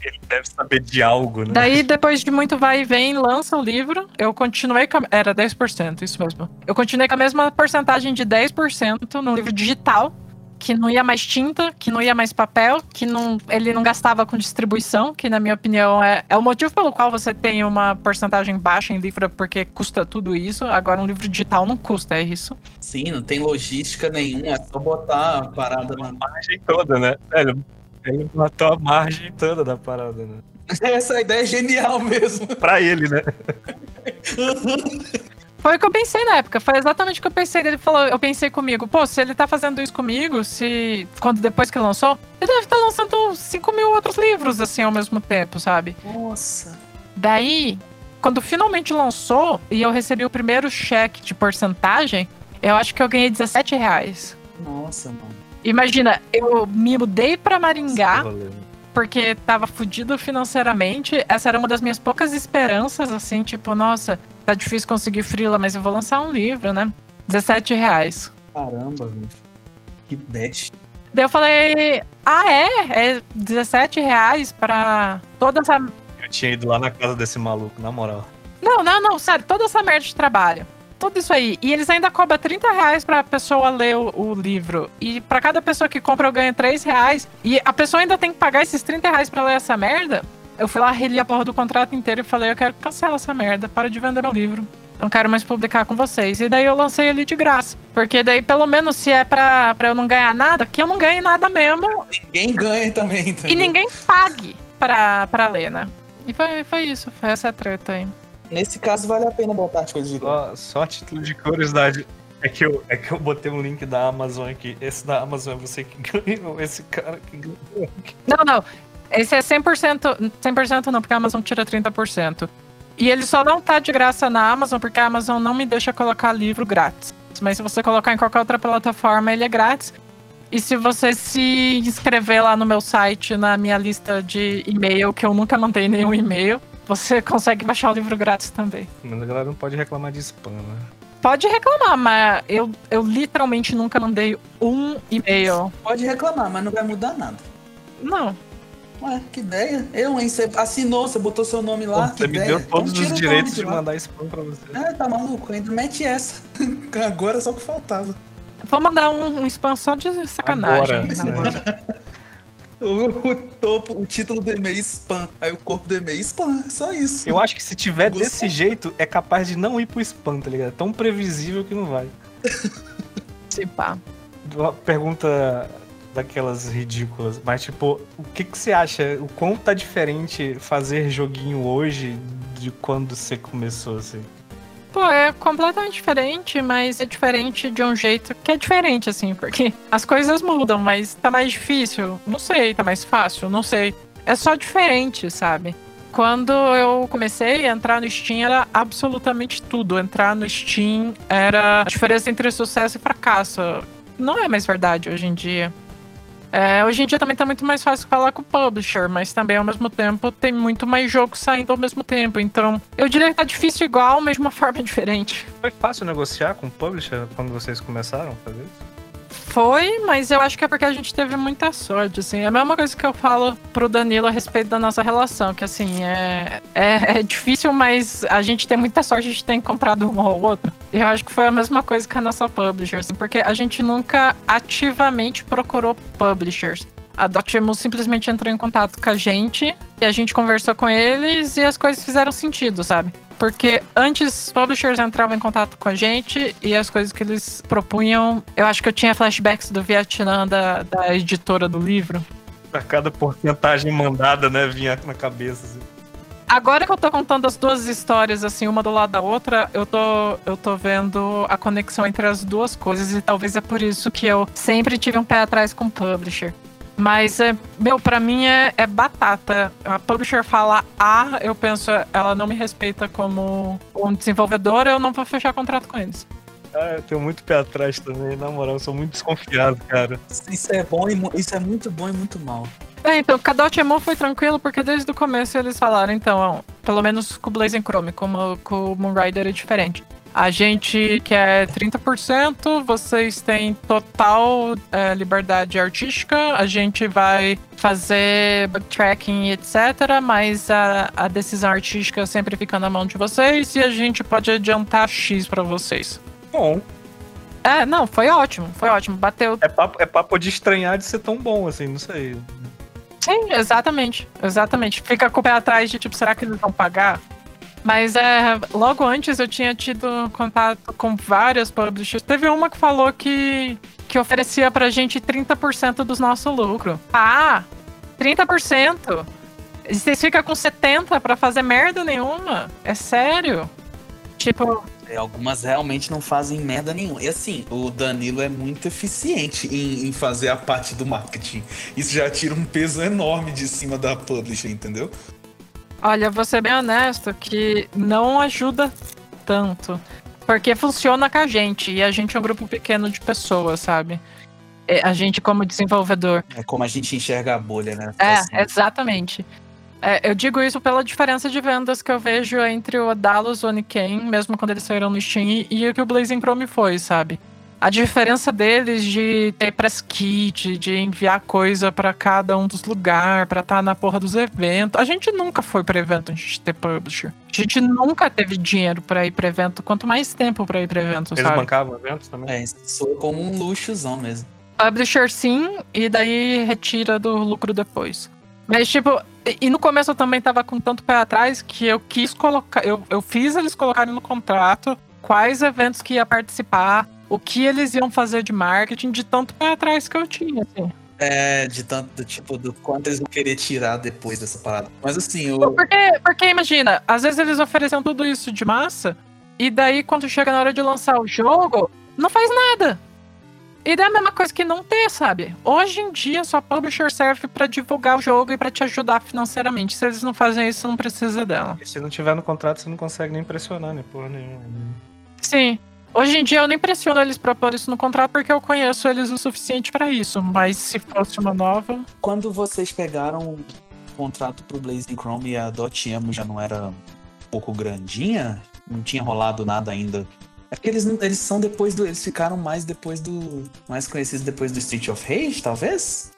Ele deve saber de algo, né? Daí, depois de muito vai e vem, lança o livro. Eu continuei com. A... Era 10%, isso mesmo. Eu continuei com a mesma porcentagem de 10% no livro digital que não ia mais tinta, que não ia mais papel, que não, ele não gastava com distribuição, que na minha opinião é, é o motivo pelo qual você tem uma porcentagem baixa em livro, porque custa tudo isso. Agora um livro digital não custa, é isso? Sim, não tem logística nenhuma, é só botar a parada na margem toda, né? Velho, ele matou a margem toda da parada, né? Essa ideia é genial mesmo. pra ele, né? Foi o que eu pensei na época, foi exatamente o que eu pensei. Ele falou, eu pensei comigo, pô, se ele tá fazendo isso comigo, se. Quando depois que lançou, ele deve estar tá lançando 5 mil outros livros assim ao mesmo tempo, sabe? Nossa. Daí, quando finalmente lançou e eu recebi o primeiro cheque de porcentagem, eu acho que eu ganhei 17 reais. Nossa, mano. Imagina, eu me mudei pra Maringá. Porque tava fudido financeiramente. Essa era uma das minhas poucas esperanças, assim, tipo, nossa, tá difícil conseguir frila, mas eu vou lançar um livro, né? 17 reais. Caramba, bicho. Que dash. Daí eu falei, ah, é? É 17 reais pra toda essa. Eu tinha ido lá na casa desse maluco, na moral. Não, não, não, sério, toda essa merda de trabalho. Tudo isso aí. E eles ainda cobram 30 reais pra pessoa ler o, o livro. E pra cada pessoa que compra eu ganho 3 reais. E a pessoa ainda tem que pagar esses 30 reais pra ler essa merda? Eu fui lá, reli a porra do contrato inteiro e falei, eu quero cancelar essa merda, para de vender meu livro. Não quero mais publicar com vocês. E daí eu lancei ele de graça. Porque daí, pelo menos, se é pra, pra eu não ganhar nada, que eu não ganhe nada mesmo. Ninguém ganha também, entendeu? E ninguém pague pra, pra ler, né? E foi, foi isso, foi essa treta aí. Nesse caso, vale a pena botar as coisas de só, só a título de curiosidade. É que, eu, é que eu botei um link da Amazon aqui. Esse da Amazon é você que ganhou, esse cara que ganhou. Não, não. Esse é 100%, 100% não, porque a Amazon tira 30%. E ele só não tá de graça na Amazon, porque a Amazon não me deixa colocar livro grátis. Mas se você colocar em qualquer outra plataforma, ele é grátis. E se você se inscrever lá no meu site, na minha lista de e-mail, que eu nunca mandei nenhum e-mail, você consegue baixar o livro grátis também. Mas a galera não pode reclamar de spam, né? Pode reclamar, mas eu, eu literalmente nunca mandei um e-mail. Pode reclamar, mas não vai mudar nada. Não. Ué, que ideia. Eu, hein? Você assinou, você botou seu nome lá. Pô, que você me ideia. deu todos Então tira os o direitos de lá. mandar spam pra você. É, tá maluco? Ainda mete essa. Agora só o que faltava. Vou mandar um, um spam só de sacanagem. Agora, né? O, o topo, o título do e-mail spam. Aí o corpo do e-mail spam. Só isso. Eu acho que se tiver Gostei. desse jeito, é capaz de não ir pro spam, tá ligado? É tão previsível que não vai. Se pá. Uma pergunta daquelas ridículas, mas tipo, o que, que você acha? O quão tá diferente fazer joguinho hoje de quando você começou, assim? Pô, é completamente diferente, mas é diferente de um jeito que é diferente, assim, porque as coisas mudam, mas tá mais difícil. Não sei, tá mais fácil, não sei. É só diferente, sabe? Quando eu comecei a entrar no Steam era absolutamente tudo. Entrar no Steam era a diferença entre sucesso e fracasso. Não é mais verdade hoje em dia. É, hoje em dia também tá muito mais fácil falar com o publisher, mas também ao mesmo tempo tem muito mais jogos saindo ao mesmo tempo. Então, eu diria que tá difícil igual, mas de uma forma diferente. Foi fácil negociar com o publisher quando vocês começaram a fazer isso? Foi, mas eu acho que é porque a gente teve muita sorte, assim. É a mesma coisa que eu falo pro Danilo a respeito da nossa relação, que assim, é, é, é difícil, mas a gente tem muita sorte de ter encontrado um ou outro. Eu acho que foi a mesma coisa que a nossa publisher, assim, porque a gente nunca ativamente procurou publishers. A Dotemu simplesmente entrou em contato com a gente e a gente conversou com eles e as coisas fizeram sentido, sabe? Porque antes publishers entravam em contato com a gente e as coisas que eles propunham. Eu acho que eu tinha flashbacks do Vietnã da, da editora do livro. A cada porcentagem mandada, né, vinha na cabeça. Assim. Agora que eu tô contando as duas histórias, assim, uma do lado da outra, eu tô, eu tô vendo a conexão entre as duas coisas e talvez é por isso que eu sempre tive um pé atrás com publisher. Mas, é, meu, pra mim é, é batata. A publisher fala A, eu penso, ela não me respeita como um desenvolvedor, eu não vou fechar contrato com eles. Ah, eu tenho muito pé atrás também, na moral, eu sou muito desconfiado, cara. Isso é bom e isso é muito bom e muito mal. É, então, com a Dotemu foi tranquilo, porque desde o começo eles falaram, então, ó, pelo menos com o Blazing Chrome, como com o Moonrider é diferente. A gente quer 30%, vocês têm total é, liberdade artística, a gente vai fazer backtracking e etc, mas a, a decisão artística sempre fica na mão de vocês e a gente pode adiantar X pra vocês. Bom, É, não, foi ótimo, foi ótimo. Bateu é papo, é papo de estranhar de ser tão bom, assim, não sei. Sim, exatamente. Exatamente. Fica com o pé atrás de tipo, será que eles vão pagar? Mas é, logo antes eu tinha tido contato com várias publishers. Teve uma que falou que, que oferecia pra gente 30% do nosso lucro. Ah, 30%? E vocês ficam com 70% pra fazer merda nenhuma? É sério? Tipo, É, algumas realmente não fazem merda nenhuma. E assim, o Danilo é muito eficiente em, em fazer a parte do marketing. Isso já tira um peso enorme de cima da publisher, entendeu? Olha, vou ser bem honesto que não ajuda tanto. Porque funciona com a gente. E a gente é um grupo pequeno de pessoas, sabe? É, A gente, como desenvolvedor. É como a gente enxerga a bolha, né? Assim, É, exatamente. É, eu digo isso pela diferença de vendas que eu vejo entre o Dallas, o Oniken, mesmo quando eles saíram no Steam, e, e o que o Blazing Chrome foi, sabe? A diferença deles de ter press kit, de enviar coisa pra cada um dos lugares, pra estar na porra dos eventos. A gente nunca foi pra evento antes de ter publisher. A gente nunca teve dinheiro pra ir pra evento, quanto mais tempo pra ir pra evento, Eles sabe? bancavam eventos também? É, isso soa como um luxozão mesmo. Publisher sim, e daí retira do lucro depois. Mas, tipo, e- e no começo eu também tava com tanto pé atrás que eu quis colocar. Eu, eu fiz eles colocarem no contrato quais eventos que ia participar, o que eles iam fazer de marketing, de tanto pé atrás que eu tinha, assim. É, de tanto, do tipo, do quanto eles vão querer tirar depois dessa parada. Mas assim, o. Porque, porque imagina, às vezes eles oferecem tudo isso de massa, e daí quando chega na hora de lançar o jogo, não faz nada. E é a mesma coisa que não ter, sabe? Hoje em dia, só publisher serve para divulgar o jogo e para te ajudar financeiramente. Se eles não fazem isso, não precisa dela. E se não tiver no contrato, você não consegue nem pressionar, nem porra nenhuma. Sim. Hoje em dia eu nem pressiono eles pra pôr isso no contrato porque eu conheço eles o suficiente para isso. Mas se fosse uma nova. Quando vocês pegaram o contrato pro Blazing Chrome e a Dotemu já não era um pouco grandinha, não tinha rolado nada ainda. É porque eles, eles são depois do. Eles ficaram mais depois do. Mais conhecidos depois do Street of Rage, talvez?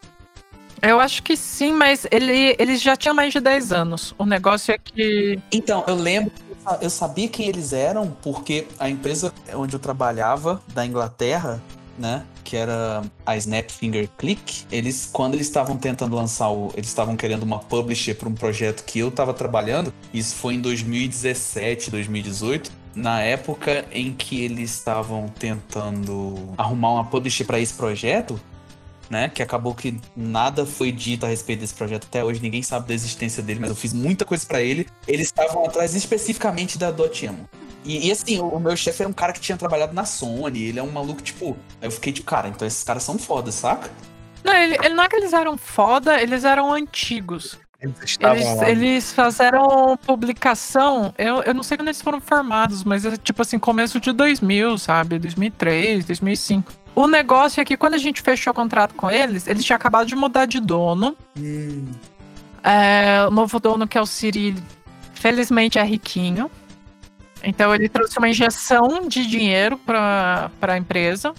Eu acho que sim, mas ele, eles já tinham mais de 10 anos. O negócio é que. Então, eu lembro eu sabia quem eles eram porque a empresa onde eu trabalhava, da Inglaterra, né? Que era a Snap Finger Click. Eles, quando eles estavam tentando lançar o. Eles estavam querendo uma publisher para um projeto que eu estava trabalhando. Isso foi em 2017, 2018. Na época em que eles estavam tentando arrumar uma publisher para esse projeto, né? Que acabou que nada foi dito a respeito desse projeto até hoje, ninguém sabe da existência dele, mas eu fiz muita coisa para ele. Eles estavam atrás especificamente da Dotemu. E, e, assim, o, o meu chefe era um cara que tinha trabalhado na Sony, ele é um maluco, tipo. Eu fiquei tipo, cara, então esses caras são foda, saca? Não, ele, ele não é que eles eram foda, eles eram antigos. Eles, eles, eles, fizeram publicação, eu, eu não sei quando eles foram formados, mas é tipo assim, começo de 2000, sabe? 2003, 2005. O negócio é que quando a gente fechou o contrato com eles, eles tinham acabado de mudar de dono. Hum. É, o novo dono, que é o Cyril, felizmente é riquinho. Então ele trouxe uma injeção de dinheiro para a empresa.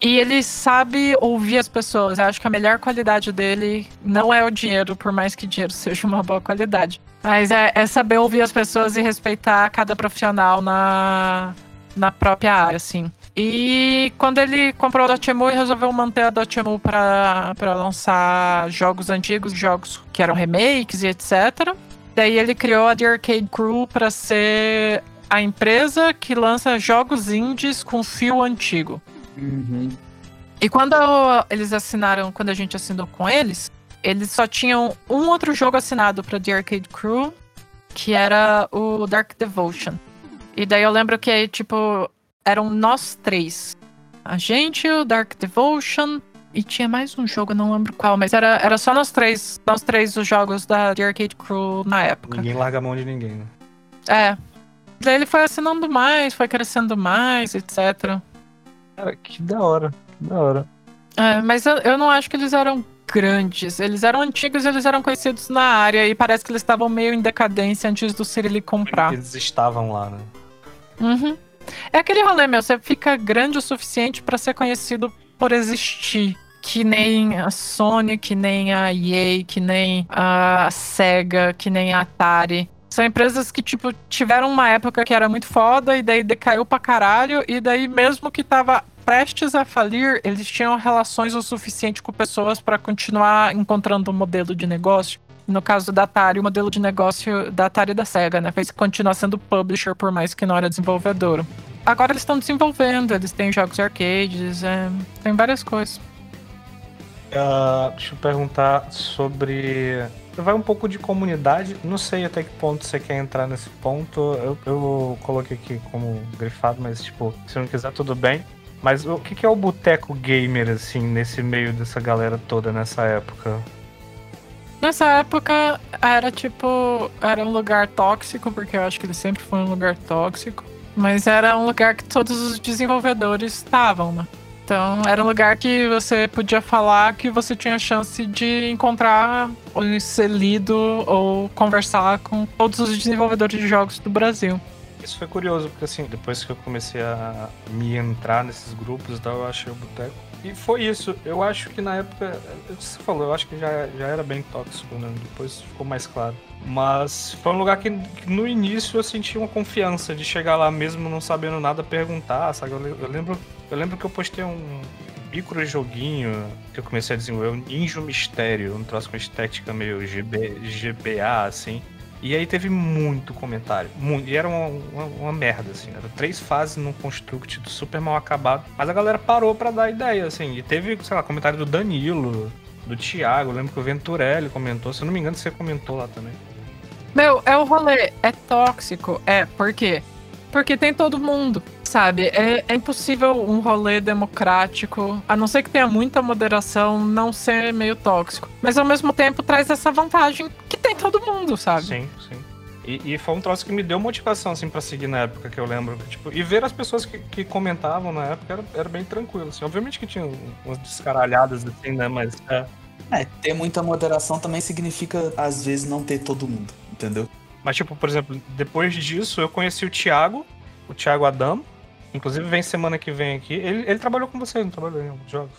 E ele sabe ouvir as pessoas. Eu acho que a melhor qualidade dele não é o dinheiro, por mais que dinheiro seja uma boa qualidade. Mas é, é saber ouvir as pessoas e respeitar cada profissional na, na própria área, assim. E quando ele comprou a Dotemu, ele resolveu manter a Dotemu para lançar jogos antigos, jogos que eram remakes e etc. Daí ele criou a The Arcade Crew para ser a empresa que lança jogos indies com fio antigo. Uhum. E quando eles assinaram, quando a gente assinou com eles, eles só tinham um outro jogo assinado para The Arcade Crew, que era o Dark Devotion. E daí eu lembro que, tipo, eram nós três. A gente, o Dark Devotion, e tinha mais um jogo, não lembro qual, mas era, era só nós três, nós três os jogos da The Arcade Crew na época. Ninguém larga a mão de ninguém, né? É. Daí ele foi assinando mais, foi crescendo mais, etc. Cara, que da hora, que da hora. É, mas eu, eu não acho que eles eram grandes. Eles eram antigos, eles eram conhecidos na área e parece que eles estavam meio em decadência antes do Cyril comprar. Eles estavam lá, né? Uhum. É aquele rolê, meu. Você fica grande o suficiente para ser conhecido por existir. Que nem a Sony, que nem a EA, que nem a Sega, que nem a Atari. São empresas que, tipo, tiveram uma época que era muito foda e daí decaiu pra caralho. E daí, mesmo que tava prestes a falir, eles tinham relações o suficiente com pessoas para continuar encontrando um modelo de negócio. No caso da Atari, o modelo de negócio da Atari e da Sega, né? Fez continuar sendo publisher por mais que não era desenvolvedor. Agora eles estão desenvolvendo, eles têm jogos arcades, é, tem várias coisas. Uh, deixa eu perguntar sobre. Vai um pouco de comunidade. Não sei até que ponto você quer entrar nesse ponto. Eu, eu coloquei aqui como grifado, mas tipo, se não quiser, tudo bem. Mas o que, que é o boteco gamer, assim, nesse meio dessa galera toda nessa época? Nessa época era tipo. Era um lugar tóxico, porque eu acho que ele sempre foi um lugar tóxico. Mas era um lugar que todos os desenvolvedores estavam, né? Então era um lugar que você podia falar que você tinha chance de encontrar ou ser lido ou conversar com todos os desenvolvedores de jogos do Brasil. Isso foi curioso, porque assim, depois que eu comecei a me entrar nesses grupos e tal, eu achei o boteco e foi isso. Eu acho que na época. É você falou, eu acho que já, já era bem tóxico, né? Depois ficou mais claro. Mas foi um lugar que, que no início eu senti uma confiança de chegar lá mesmo não sabendo nada, perguntar, sabe? Eu, eu lembro, eu lembro que eu postei um micro joguinho que eu comecei a desenvolver, um Ninja Mistério, um troço com estética meio GB, GBA, assim. E aí teve muito comentário. Muito, e era uma, uma, uma, merda, assim. Era três fases num construct super mal acabado. Mas a galera parou para dar ideia, assim. E teve, sei lá, comentário do Danilo, do Thiago. Eu lembro que o Venturelli comentou. Se eu não me engano, você comentou lá também. Meu, é o rolê. É tóxico. É, porque Porque tem todo mundo, sabe? É, é impossível um rolê democrático, a não ser que tenha muita moderação, não ser meio tóxico. Mas ao mesmo tempo traz essa vantagem que tem todo mundo, sabe? Sim, sim. E, e, foi um troço que me deu motivação, assim, pra seguir na época, que eu lembro. Tipo, e ver as pessoas que, que comentavam na época era, era bem tranquilo, assim. Obviamente que tinha umas descaralhadas, assim, né? Mas. É. é, ter muita moderação também significa, às vezes, não ter todo mundo, entendeu? Mas, tipo, por exemplo, depois disso, eu conheci o Thiago, o Thiago Adamo. Inclusive, vem semana que vem aqui. Ele, ele trabalhou com você, não trabalhou em alguns jogos?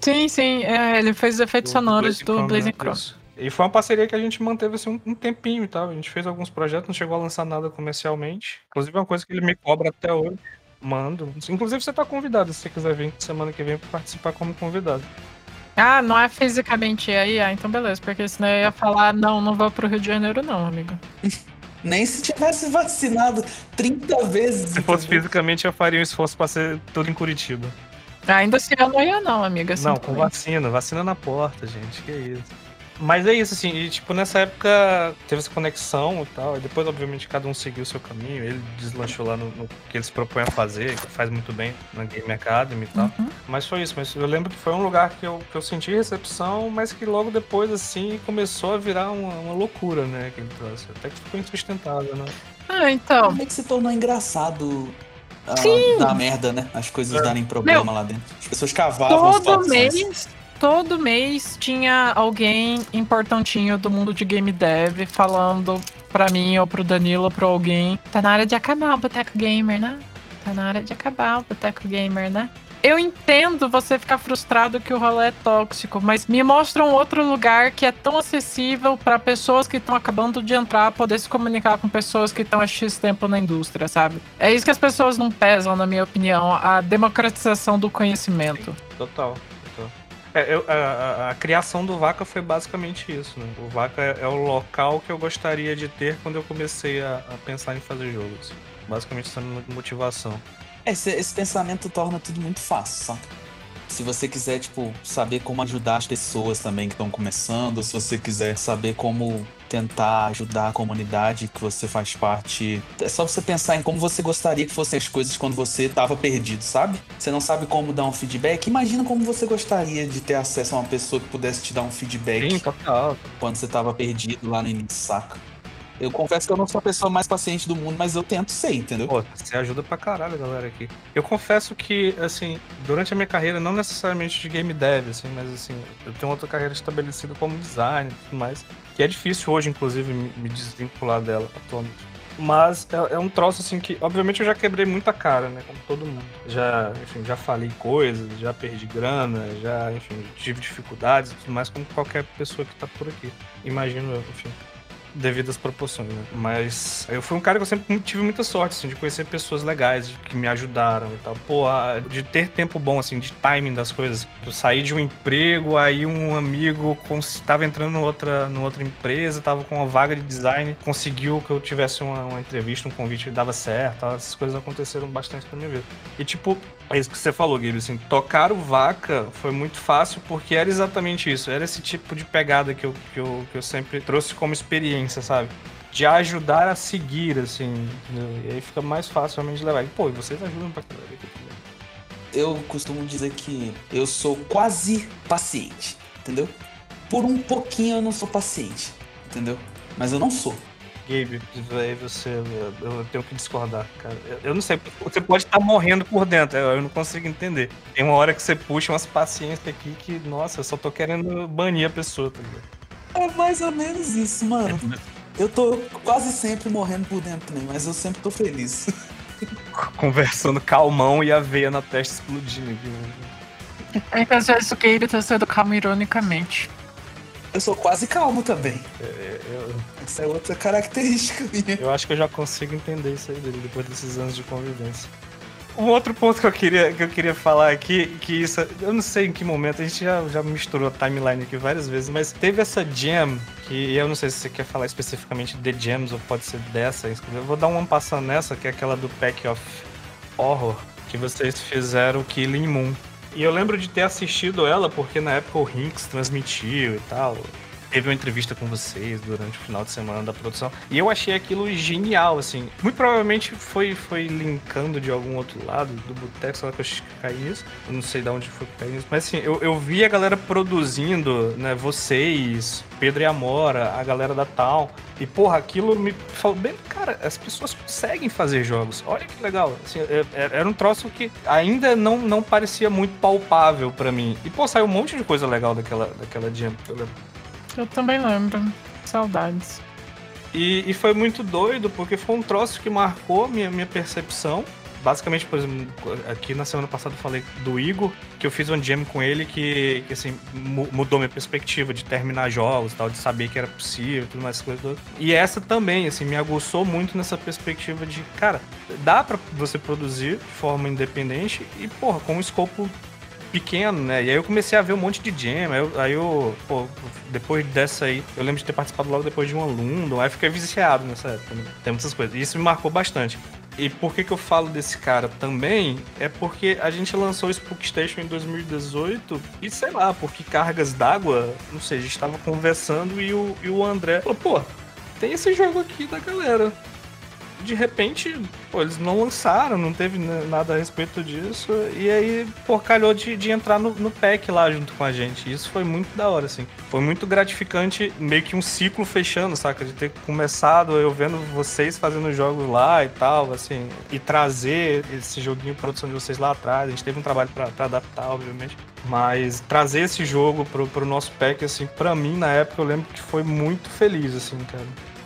Sim, sim. É, ele fez efeitos do, sonoros do Blazing Cross. Né? E foi uma parceria que a gente manteve assim, um, tempinho e tal. A gente fez alguns projetos, não chegou a lançar nada comercialmente. Inclusive, é uma coisa que ele me cobra até hoje. Mando. Inclusive, você tá convidado se você quiser vir semana que vem pra participar como convidado. Ah, não é fisicamente aí? Ah, então beleza, porque senão eu ia falar, não, não vou pro Rio de Janeiro, não, amigo. Nem se tivesse vacinado 30 vezes. Se fosse fisicamente, eu faria um esforço pra ser tudo em Curitiba. Ainda assim eu não ia, não, amiga. Não, com vacina, vacina na porta, gente, que isso. Mas é isso, assim, e, tipo, nessa época teve essa conexão e tal, e depois, obviamente, cada um seguiu o seu caminho, ele deslanchou lá no, no que ele se propõe a fazer, que faz muito bem na Game Academy e tal. Uhum. Mas foi isso, mas eu lembro que foi um lugar que eu, que eu senti recepção, mas que logo depois, assim, começou a virar uma, uma loucura, né, que ele trouxe. Até que ficou insustentável, né? Ah, então. Como é que se tornou engraçado uh, dar merda, né? As coisas é. darem problema Meu, lá dentro. As pessoas cavavam Todo mês todo mês tinha alguém importantinho do mundo de game dev falando pra mim ou pro Danilo ou pra alguém. Tá na hora de acabar o Boteco Gamer, né? Tá na hora de acabar o Boteco Gamer, né? Eu entendo você ficar frustrado que o rolê é tóxico, mas me mostra um outro lugar que é tão acessível para pessoas que estão acabando de entrar, poder se comunicar com pessoas que estão há X tempo na indústria, sabe? É isso que as pessoas não pesam, na minha opinião, a democratização do conhecimento. Total. É, eu, a, a, criação do Vaca foi basicamente isso. Né? O Vaca é, é, o local que eu gostaria de ter quando eu comecei a, a pensar em fazer jogos. Basicamente, sendo motivação. Esse, esse pensamento torna tudo muito fácil, sabe? Se você quiser, tipo, saber como ajudar as pessoas também que estão começando, se você quiser saber como tentar ajudar a comunidade que você faz parte, é só você pensar em como você gostaria que fossem as coisas quando você estava perdido, sabe? Você não sabe como dar um feedback? Imagina como você gostaria de ter acesso a uma pessoa que pudesse te dar um feedback. Sim, total. Quando você estava perdido lá no início, saca? Eu confesso que eu não sou a pessoa mais paciente do mundo, mas eu tento ser, entendeu? Pô, você ajuda pra caralho, galera, aqui. Eu confesso que, assim, durante a minha carreira, não necessariamente de game dev, assim, mas assim, eu tenho outra carreira estabelecida como designer e tudo mais. Que é difícil hoje, inclusive, me desvincular dela atualmente. Mas é, é, um troço assim que, obviamente, eu já quebrei muita cara, né? Como todo mundo. Já, enfim, já falei coisas, já perdi grana, já, enfim, tive dificuldades tudo mais, como qualquer pessoa que tá por aqui. Imagino enfim devido às proporções, né? Mas eu fui um cara que eu sempre tive muita sorte, assim, de conhecer pessoas legais, que me ajudaram e tal. Pô, de ter tempo bom, assim, de timing das coisas. Eu saí de um emprego, aí um amigo estava entrando em outra, outra empresa, tava com uma vaga de design, conseguiu que eu tivesse uma, uma entrevista, um convite que dava certo, tal. essas coisas aconteceram bastante pra minha vida. E, tipo, é isso que você falou, Guilherme, assim, tocar o Vaca foi muito fácil porque era exatamente isso, era esse tipo de pegada que eu, que eu, que eu sempre trouxe como experiência, sabe? De ajudar a seguir, assim, entendeu? E aí fica mais fácil realmente levar. E, pô, e vocês ajudam pra caralho Eu costumo dizer que eu sou quase paciente, entendeu? Por um pouquinho eu não sou paciente, entendeu? Mas eu não sou. Gabe, aí você. Eu tenho que discordar, cara. Eu não sei, você pode estar morrendo por dentro, eu não consigo entender. Tem uma hora que você puxa umas paciências aqui que, nossa, eu só tô querendo banir a pessoa, tá ligado? É mais ou menos isso, mano. Eu tô quase sempre morrendo por dentro também, mas eu sempre tô feliz. Conversando calmão e a veia na testa explodindo aqui, mano. É que às vezes o Gabe tá sendo calmo ironicamente. Eu sou quase calmo também. É, é, eu... Essa é outra característica minha. Eu acho que eu já consigo entender isso aí dele depois desses anos de convivência. Um outro ponto que eu queria, que eu queria falar aqui, que isso, eu não sei em que momento, a gente já, já misturou a timeline aqui várias vezes, mas teve essa jam, que eu não sei se você quer falar especificamente de jams ou pode ser dessa. Eu vou dar uma passando nessa, que é aquela do Pack of Horror, que vocês fizeram Killing Moon. E eu lembro de ter assistido ela porque na época o Rinks transmitiu e tal. Teve uma entrevista com vocês durante o final de semana da produção. E eu achei aquilo genial, assim. Muito provavelmente foi, foi linkando de algum outro lado do Boteco, sei lá que eu caí nisso. Eu não sei de onde foi que caí nisso. Mas assim, eu, eu vi a galera produzindo, né? Vocês, Pedro e Amora, a galera da Tal. E, porra, aquilo me falou bem, cara, as pessoas conseguem fazer jogos. Olha que legal. Assim, é, é, era um troço que ainda não, não parecia muito palpável para mim. E, pô, saiu um monte de coisa legal daquela, daquela jam. Eu. Eu também lembro. Saudades. E, e, foi muito doido, porque foi um troço que marcou minha, minha percepção. Basicamente, por exemplo, aqui na semana passada eu falei do Igor, que eu fiz um jam com ele que, que assim, mudou minha perspectiva de terminar jogos tal, de saber que era possível tudo mais coisas. E essa também, assim, me aguçou muito nessa perspectiva de, cara, dá para você produzir de forma independente e, porra, com um escopo pequeno, né? E aí eu comecei a ver um monte de jam. Aí eu, aí eu pô, depois dessa aí, eu lembro de ter participado logo depois de um aluno. Aí fiquei viciado nessa época. Né? Tem muitas coisas. E isso me marcou bastante. E por que, que eu falo desse cara também? É porque a gente lançou o Spook Station em 2018 e sei lá, porque cargas d'água, não sei, a gente tava conversando e o, e o André falou, pô, tem esse jogo aqui da galera de repente, pô, eles não lançaram, não teve nada a respeito disso. E aí, pô, calhou de, de entrar no, no pack lá junto com a gente. Isso foi muito da hora, assim. Foi muito gratificante, meio que um ciclo fechando, saca? De ter começado eu vendo vocês fazendo jogos lá e tal, assim. E trazer esse joguinho produção de vocês lá atrás. A gente teve um trabalho para adaptar, obviamente. Mas trazer esse jogo pro, pro nosso pack, assim, pra mim, na época, eu lembro que foi muito feliz, assim, cara.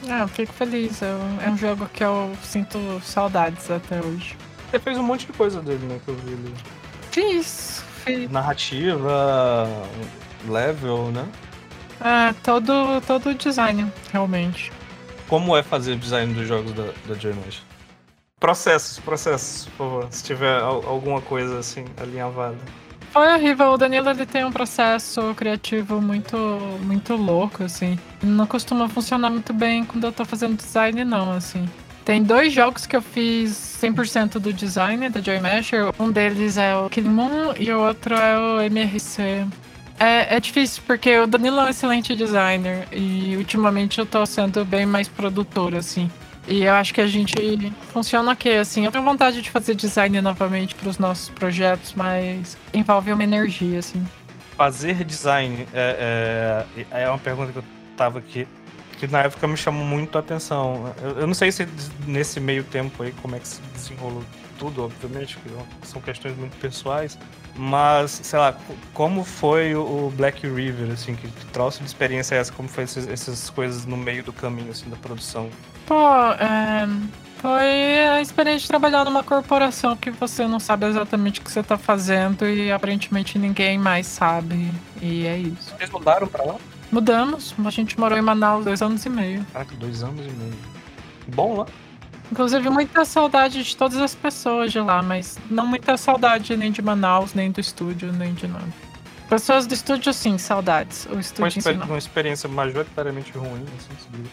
Ah, eu fico feliz. Eu, é um jogo que eu sinto saudades até hoje. Você fez um monte de coisa dele, né? Que eu vi ali. Fiz. fiz. Narrativa, level, né? É, todo, todo o design, realmente. Como é fazer o design dos jogos da, da Journey? Processos, processos, por favor. Se tiver alguma coisa assim alinhavada. Foi horrível. O Danilo ele tem um processo criativo muito, muito louco, assim. Não costuma funcionar muito bem quando eu tô fazendo design, não, assim. Tem dois jogos que eu fiz 100% do design da Joy Masher. Um deles é o Killing Moon e o outro é o MRC. É, é difícil, porque o Danilo é um excelente designer e ultimamente eu tô sendo bem mais produtor, assim. E eu acho que a gente funciona ok, assim. Eu tenho vontade de fazer design novamente para os nossos projetos, mas envolve uma energia, assim. Fazer design é, é, é uma pergunta que eu tava aqui, que na época me chamou muito a atenção. Eu, eu não sei se nesse meio tempo aí como é que se desenrolou tudo, obviamente, que são questões muito pessoais. Mas, sei lá, como foi o Black River, assim, que trouxe de experiência essa, como foi essas, essas coisas no meio do caminho, assim, da produção? Pô, é, foi a experiência de trabalhar numa corporação que você não sabe exatamente o que você tá fazendo e aparentemente ninguém mais sabe. E é isso. Vocês mudaram pra lá? Mudamos. A gente morou em Manaus dois anos e meio. Caraca, dois anos e meio. Bom lá? Inclusive, muita saudade de todas as pessoas de lá, mas não muita saudade nem de Manaus, nem do estúdio, nem de nada. Pessoas do estúdio, sim, saudades. O estúdio uma, uma experiência majoritariamente ruim, assim,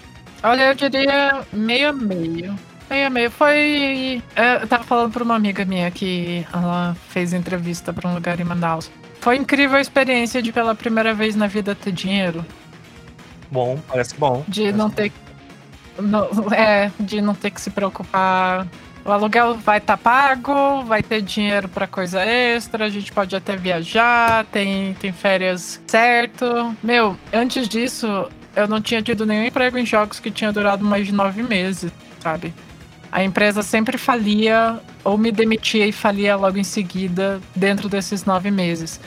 Olha, eu diria meio a meio. Meio a meio. Foi. É, eu tava falando pra uma amiga minha que ela fez entrevista pra um lugar em Manaus. Foi incrível a experiência de pela primeira vez na vida ter dinheiro. Bom, parece bom. De parece não bom. É, de não ter que se preocupar. O aluguel vai estar tá pago, vai ter dinheiro para coisa extra, a gente pode até viajar, tem, tem férias certo. Meu, antes disso, eu não tinha tido nenhum emprego em jogos que tinha durado mais de nove meses, sabe? A empresa sempre falia ou me demitia e falia logo em seguida, dentro desses nove meses.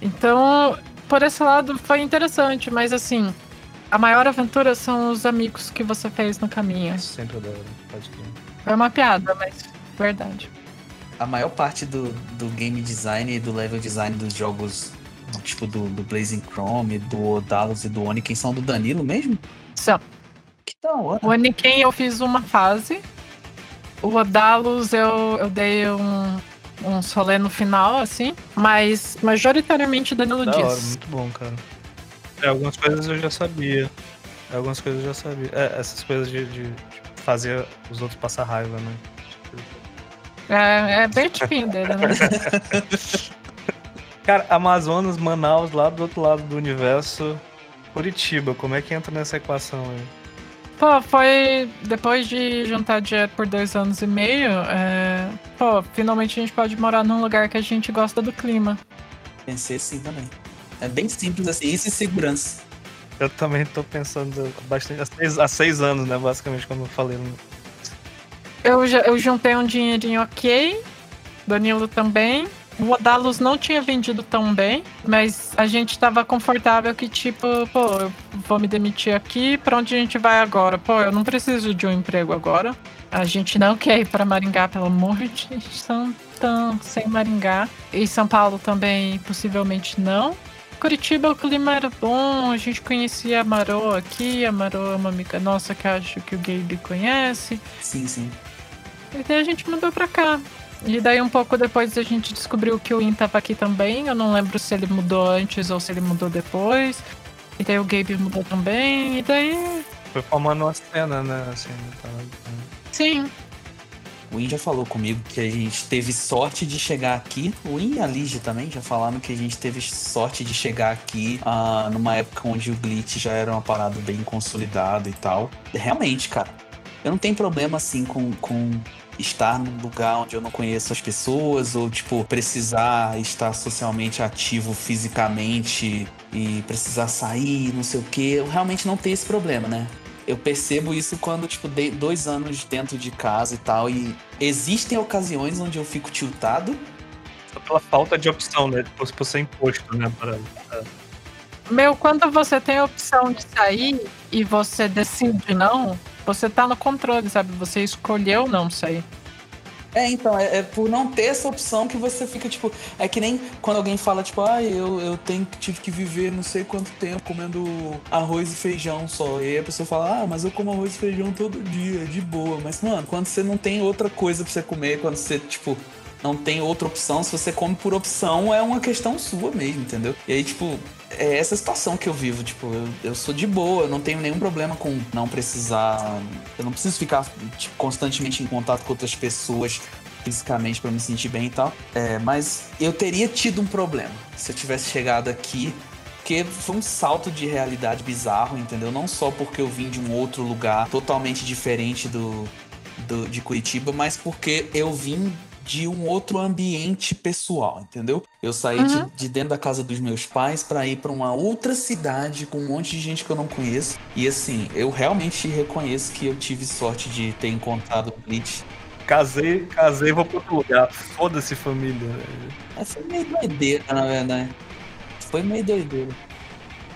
Então, por esse lado, foi interessante, mas assim, a maior aventura são os amigos que você fez no caminho. Sempre adoro, pode crer. Foi uma piada, mas verdade. A maior parte do, do game design e do level design dos jogos tipo do, do Blazing Chrome, do Odalus e do Oniken são do Danilo mesmo? São. Que da hora. O Oniken eu fiz uma fase. O Odalus eu, eu dei um, um solê no final, assim. Mas majoritariamente Danilo da Dias. Hora, muito bom, cara. É, algumas coisas eu já sabia. Algumas coisas eu já sabia. É, essas coisas de, de, de fazer os outros passar raiva, né? É, é bem dele, né? Cara, Amazonas, Manaus, lá do outro lado do universo. Curitiba, como é que entra nessa equação aí? Pô, foi depois de juntar dinheiro por dois anos e meio, é... pô, finalmente a gente pode morar num lugar que a gente gosta do clima. Pensei assim também. É bem simples assim, isso e segurança. Eu também tô pensando bastante há seis, há seis anos, né? Basicamente, como eu falei. Eu, já, eu juntei um dinheirinho ok, Danilo também. O Odalus não tinha vendido tão bem, mas a gente tava confortável que, tipo, pô, eu vou me demitir aqui, pra onde a gente vai agora? Pô, eu não preciso de um emprego agora. A gente não quer ir pra Maringá, pelo amor de Santão, sem Maringá. E São Paulo também, possivelmente não. Curitiba o clima era bom, a gente conhecia a Marô aqui, a Marô é uma amiga nossa que acho que o Gabe conhece. Sim, sim. E daí a gente mudou pra cá. E daí um pouco depois a gente descobriu que o In tava aqui também. Eu não lembro se ele mudou antes ou se ele mudou depois. E daí o Gabe mudou também. E daí. Foi formando uma cena, né? Assim, tá... Sim. O In já falou comigo que a gente teve sorte de chegar aqui. O In e a Lige também já falaram que a gente teve sorte de chegar aqui uh, numa época onde o Glitch já era uma parada bem consolidada e tal. Realmente, cara, eu não tenho problema assim com, com estar num lugar onde eu não conheço as pessoas ou tipo precisar estar socialmente ativo fisicamente e precisar sair, não sei o que. Eu realmente não tenho esse problema, né? Eu percebo isso quando, tipo, dei dois anos dentro de casa e tal. E existem ocasiões onde eu fico tiltado. Só pela falta de opção, né? Por, por ser imposto, né? Para... Meu, quando você tem a opção de sair e você decide não, você tá no controle, sabe? Você escolheu não sair. É, então, é, é, por não ter essa opção que você fica, tipo. É que nem quando alguém fala, tipo, ah, eu, eu tenho, tive que viver não sei quanto tempo comendo arroz e feijão só. E aí a pessoa fala, ah, mas eu como arroz e feijão todo dia, de boa. Mas, mano, quando você não tem outra coisa pra você comer, quando você, tipo, não tem outra opção, se você come por opção, é uma questão sua mesmo, entendeu? E aí, tipo, é essa situação que eu vivo. Tipo, eu, eu sou de boa, eu não tenho nenhum problema com não precisar. Eu não preciso ficar tipo, constantemente em contato com outras pessoas fisicamente para me sentir bem e tal. É, mas eu teria tido um problema se eu tivesse chegado aqui. Porque foi um salto de realidade bizarro, entendeu? Não só porque eu vim de um outro lugar totalmente diferente do, do de Curitiba, mas porque eu vim de um outro ambiente pessoal, entendeu? Eu saí uhum. de, de, dentro da casa dos meus pais para ir para uma outra cidade com um monte de gente que eu não conheço. E assim, eu realmente reconheço que eu tive sorte de ter encontrado o Blitz. Casei, casei, vou para outro lugar. Foda-se, família. É, foi meio doideira, na verdade. Foi meio doideira.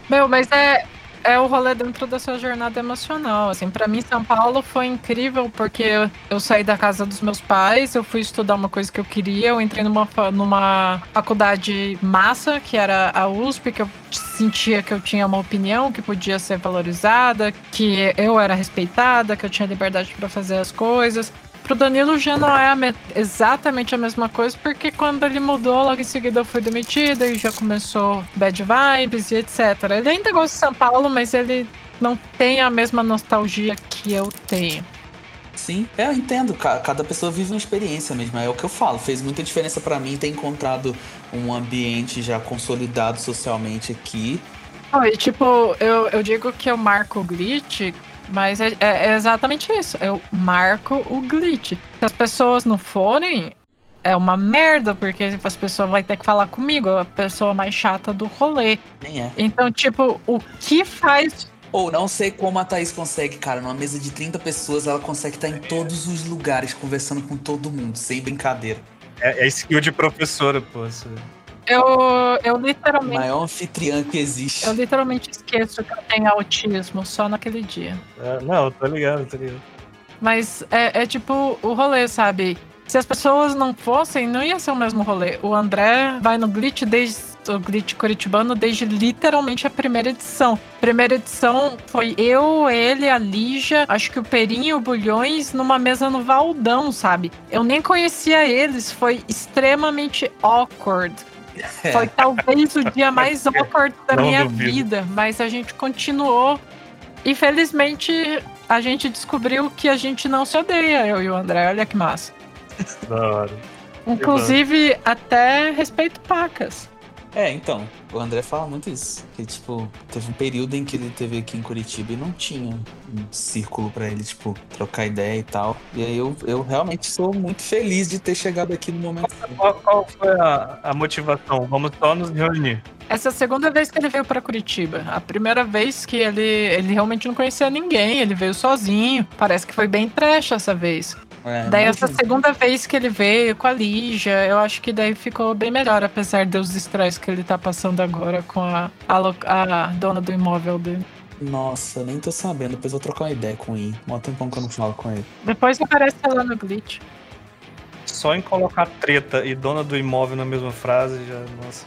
Meu, mas é, é o rolê dentro da sua jornada emocional. Assim, para mim, São Paulo foi incrível porque eu saí da casa dos meus pais, eu fui estudar uma coisa que eu queria, eu entrei numa, numa faculdade massa, que era a USP, que eu sentia que eu tinha uma opinião que podia ser valorizada, que eu era respeitada, que eu tinha liberdade para fazer as coisas. Pro Danilo já não é a exatamente a mesma coisa, porque quando ele mudou, logo em seguida eu fui demitida e já começou bad vibes e etc. Ele ainda gosta de São Paulo, mas ele não tem a mesma nostalgia que eu tenho. Sim, eu entendo. Cada pessoa vive uma experiência mesmo. É o que eu falo. Fez muita diferença para mim ter encontrado um ambiente já consolidado socialmente aqui. Oh, e tipo, eu, eu digo que eu marco o glitch mas é, é, exatamente isso. Eu marco o glitch. Se as pessoas não forem, é uma merda, porque as pessoas vão ter que falar comigo, a pessoa mais chata do rolê. Nem é. Então, tipo, o que faz. Ou não sei como a Thaís consegue, cara. Numa mesa de 30 pessoas, ela consegue estar em todos os lugares, conversando com todo mundo, sem brincadeira. É, é skill de professora, pô. Assim. Eu, eu literalmente. O maior anfitriã que existe. Eu literalmente esqueço que eu tenho autismo só naquele dia. É, não, tô ligado, tô ligado. Mas é, é tipo o rolê, sabe? Se as pessoas não fossem, não ia ser o mesmo rolê. O André vai no Glitch desde o Glitch Curitibano desde literalmente a primeira edição. Primeira edição foi eu, ele, a Lígia, acho que o Perinho e o Bulhões numa mesa no Valdão, sabe? Eu nem conhecia eles, foi extremamente awkward. Foi talvez o dia mais awkward da Não minha duvido. vida, mas a gente continuou. E felizmente a gente descobriu que a gente não se odeia, eu e o André. Olha que massa. Da hora. Inclusive, até respeito pacas. É, então, o André fala muito isso. Que, tipo, teve um período em que ele teve aqui em Curitiba e não tinha um círculo pra ele, tipo, trocar ideia e tal. E aí eu, eu realmente sou muito feliz de ter chegado aqui no momento. Qual, qual foi a, a motivação? Vamos só nos reunir. Essa é a segunda vez que ele veio pra Curitiba. A primeira vez que ele, ele realmente não conhecia ninguém, ele veio sozinho. Parece que foi bem trash essa vez. É, daí essa segunda vez que ele veio com a Lígia, eu acho que daí ficou bem melhor, apesar dos estresses que ele tá passando agora com a, a, a dona do imóvel dele. Nossa, nem tô sabendo. Depois eu vou trocar uma ideia com o I. Mó tempão que eu não falo com ele. Depois aparece lá no Glitch. Só em colocar treta e dona do imóvel na mesma frase, já. Nossa,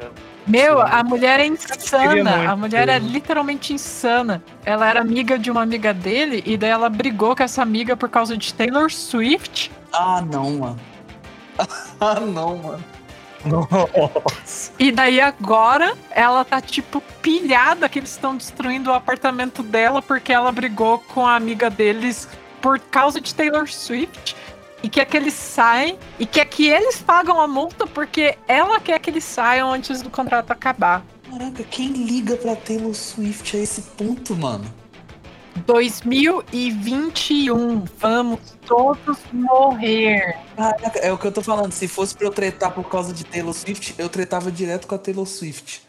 já. Meu, a mulher é insana. A mulher é ter. literalmente insana. Ela era amiga de uma amiga dele e daí ela brigou com essa amiga por causa de Taylor Swift. Ah, não, mano. ah, não, mano. Nossa. E daí agora ela tá tipo pilhada que eles estão destruindo o apartamento dela porque ela brigou com a amiga deles por causa de Taylor Swift. E quer que eles saem e quer que eles pagam a multa porque ela quer que eles saiam antes do contrato acabar. Caraca, quem liga pra Taylor Swift a esse ponto, mano? 2021, vamos todos morrer. Caraca, é o que eu tô falando. Se fosse pra eu tretar por causa de Taylor Swift, eu tretava direto com a Taylor Swift.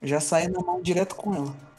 Já saí na mão direto com ela.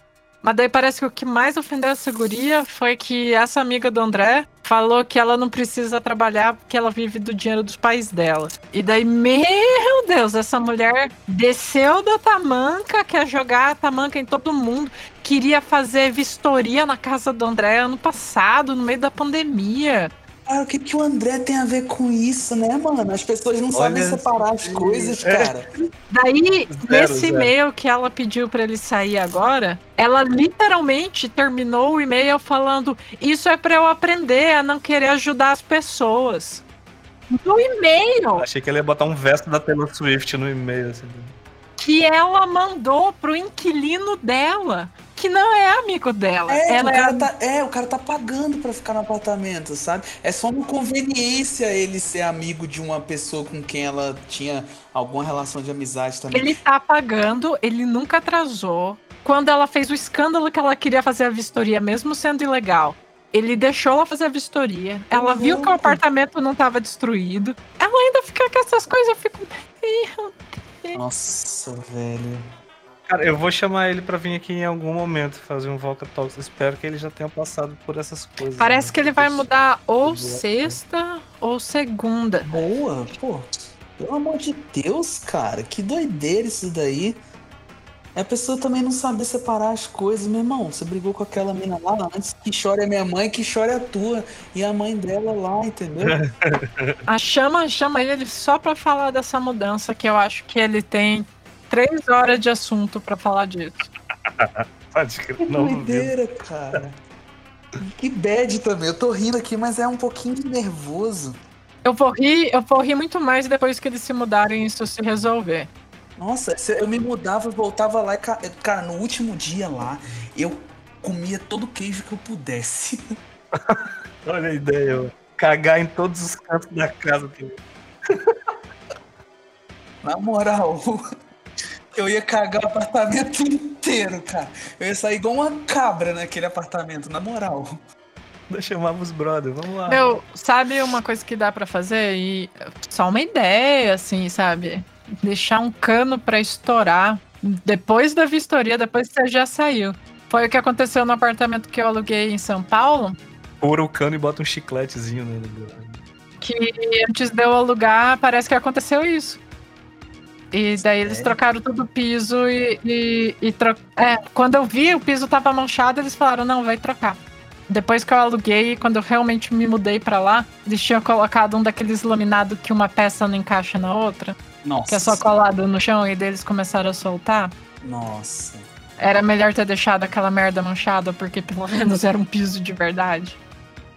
Mas daí parece que o que mais ofendeu essa guria foi que essa amiga do André falou que ela não precisa trabalhar porque ela vive do dinheiro dos pais dela. E daí, meu Deus, essa mulher desceu da tamanca, quer jogar a tamanca em todo mundo. Queria fazer vistoria na casa do André ano passado, no meio da pandemia. Cara, o que, que o André tem a ver com isso, né, mano? As pessoas não sabem Olha, separar as coisas, É. cara. Daí, Zero, nesse zero. e-mail que ela pediu pra ele sair agora, ela literalmente terminou o e-mail falando: Isso é pra eu aprender a não querer ajudar as pessoas. No e-mail Achei que ele ia botar um verso da Taylor Swift no e-mail. Assim. que ela mandou pro inquilino dela, que não é amigo dela. É, ela o é cara tá, é, o cara tá pagando pra ficar no apartamento, sabe? É só uma conveniência ele ser amigo de uma pessoa com quem ela tinha alguma relação de amizade também. Ele tá pagando, ele nunca atrasou. Quando ela fez o escândalo que ela queria fazer a vistoria, mesmo sendo ilegal, ele deixou ela fazer a vistoria. Ela Uhum. viu que o apartamento não tava destruído. Ela ainda fica com essas coisas, eu fico. Meu Nossa, velho. Cara, eu vou chamar ele pra vir aqui em algum momento fazer um Volca Talks. Espero que ele já tenha passado por essas coisas. Parece né? que ele vai mudar ou Boa. sexta ou segunda. Boa, pô. Pelo amor de Deus, cara. Que doideira isso daí. É a pessoa também não saber separar as coisas, meu irmão. Você brigou com aquela mina lá antes que chore a minha mãe, que chore a tua. E a mãe dela lá, entendeu? A chama, chama ele só pra falar dessa mudança, que eu acho que ele tem três horas de assunto pra falar disso. Pode crer, Que não doideira, cara. Que bad também. Eu tô rindo aqui, mas é um pouquinho nervoso. Eu vou rir, eu vou rir muito mais depois que eles se mudarem e isso se resolver. Nossa, se eu me mudava, eu voltava lá e, ca- cara, no último dia lá, eu comia todo o queijo que eu pudesse. Olha a ideia, ó. Cagar em todos os cantos da casa. Na moral, eu ia cagar o apartamento inteiro, cara. Eu ia sair igual uma cabra naquele apartamento, na moral. Eu chamava os brothers, vamos lá. Meu, sabe uma coisa que dá pra fazer? E só uma ideia, assim, sabe? Deixar um cano pra estourar depois da vistoria, depois que você já saiu. Foi o que aconteceu no apartamento que eu aluguei em São Paulo. Pura o cano e bota um chicletezinho nele. que antes de eu alugar, parece que aconteceu isso. E daí eles trocaram todo o piso e, e, e tro... É, quando eu vi o piso tava manchado, eles falaram, não, vai trocar. Depois que eu aluguei, quando eu realmente me mudei pra lá, eles tinham colocado um daqueles laminados que uma peça não encaixa na outra, Nossa. que é só colado no chão e daí eles começaram a soltar. Nossa. Era melhor ter deixado aquela merda manchada, porque pelo menos era um piso de verdade.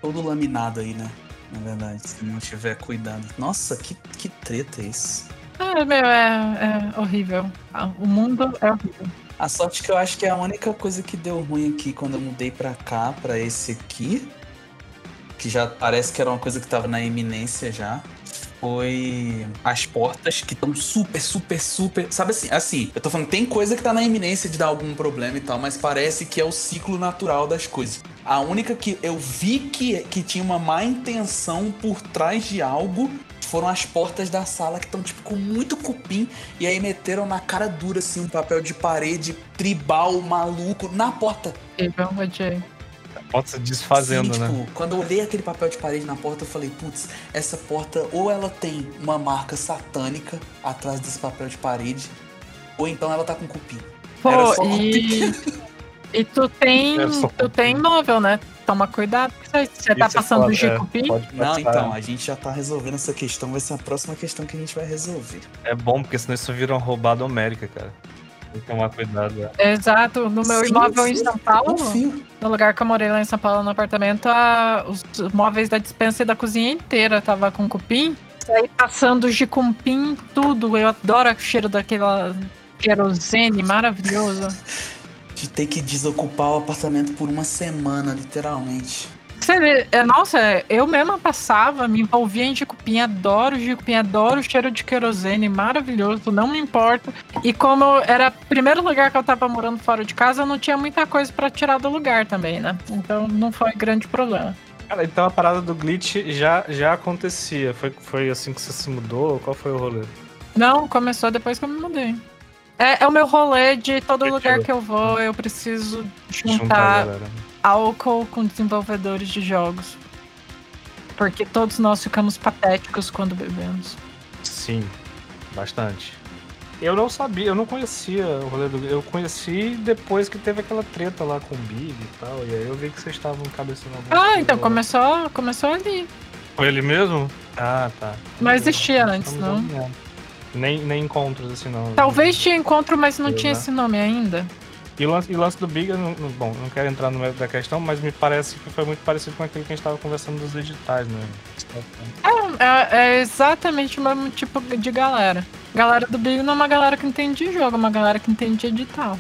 Todo laminado aí, né? Na verdade, se não tiver cuidado. Nossa, que, que treta isso. Ah, meu, é, é horrível. O mundo é horrível. A sorte que eu acho que é a única coisa que deu ruim aqui quando eu mudei pra cá, pra esse aqui, que já parece que era uma coisa que tava na iminência já, foi as portas que estão super, super, super. Sabe assim, assim, eu tô falando, tem coisa que tá na iminência de dar algum problema e tal, mas parece que é o ciclo natural das coisas. A única que eu vi que, que tinha uma má intenção por trás de algo foram as portas da sala que estão, tipo, com muito cupim. E aí meteram na cara dura, assim, um papel de parede tribal maluco na porta. Eu odiei. Pode se desfazendo, Sim, né? tipo, quando eu olhei aquele papel de parede na porta, eu falei, putz, essa porta ou ela tem uma marca satânica atrás desse papel de parede, ou então ela tá com cupim. Era Pô, só e. E tu tem. Era Tu tem móvel, né? Toma cuidado, porque você você tá Isso é passando foda, de é, Não, então, a gente já tá resolvendo essa questão, vai ser a próxima questão que a gente vai resolver. É bom, porque senão isso vira um roubado América, cara. Tem que tomar cuidado. é. Exato, no meu Sim, imóvel em sim, São Paulo, Confio. no lugar que eu morei lá em São Paulo, no apartamento, a- os móveis da dispensa e da cozinha inteira tava com cupim. Saí passando de cupim tudo. Eu adoro o cheiro daquela querosene maravilhoso. De ter que desocupar o apartamento por uma semana, literalmente. É, nossa, eu mesma passava, me envolvia em jicupim, adoro jicupim, adoro o cheiro de querosene, maravilhoso, não me importa. E como era o primeiro lugar que eu tava morando fora de casa, eu não tinha muita coisa pra tirar do lugar também, né? Então não foi grande problema. Cara, então a parada do glitch já, já acontecia. Foi, foi assim que você se mudou? Qual foi o rolê? Não, começou depois que eu me mudei. É, é o meu rolê de todo lugar tirou. que eu vou, eu preciso Juntar juntar álcool com desenvolvedores de jogos. Porque todos nós ficamos patéticos quando bebemos. Sim, bastante. Eu não sabia, eu não conhecia o rolê do Eu conheci depois que teve aquela treta lá com o Big e tal. E aí eu vi que vocês estavam cabeçando Ah, então lá. começou, começou ali. Foi ele mesmo? Ah, tá. Não existia antes, Então, não. não. Nem, nem encontros assim, não. Talvez tinha encontro, mas não Eu, tinha né? esse nome ainda. E o lance, e o lance do Big, não, bom, não quero entrar no da questão, mas me parece que foi muito parecido com aquele que a gente tava conversando dos editais, né? É, é- é exatamente o mesmo tipo de galera. Galera do Big não é uma galera que entende de jogo, é uma galera que entende de edital.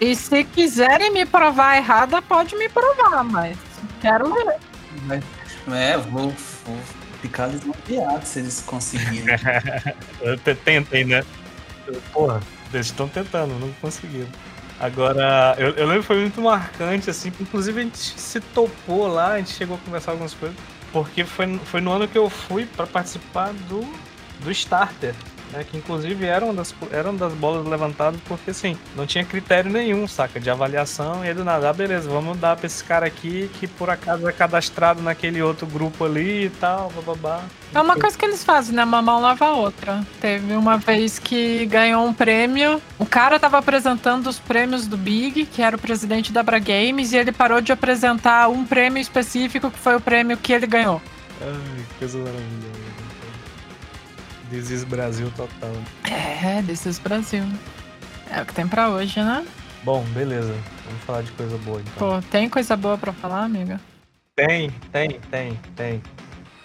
E se quiserem me provar errada, pode me provar, mas quero ver. É, vou, vou ficar lisonjeado se eles conseguirem. Eu te- tentei, né? Porra, eles estão tentando, não conseguiram. Agora, eu, eu lembro que foi muito marcante, assim, inclusive a gente se topou lá, a gente chegou a conversar algumas coisas, porque foi, foi no ano que eu fui pra participar do, do Starter, né? Que inclusive era uma, das, era uma das bolas levantadas, porque assim, não tinha critério nenhum, saca? De avaliação, e aí do nada, ah, beleza, vamos dar pra esse cara aqui que por acaso é cadastrado naquele outro grupo ali e tal, bababá. É uma coisa que eles fazem, né? Uma mão lava a outra. Teve uma vez que ganhou um prêmio. O cara tava apresentando os prêmios do Big, que era o presidente da Bra Games, e ele parou de apresentar um prêmio específico, que foi o prêmio que ele ganhou. Ai, que coisa maravilhosa. This is Brasil total. É, desses Brasil. É o que tem pra hoje, né? Bom, beleza. Vamos falar de coisa boa então. Pô, tem coisa boa pra falar, amiga? Tem, tem, tem, tem.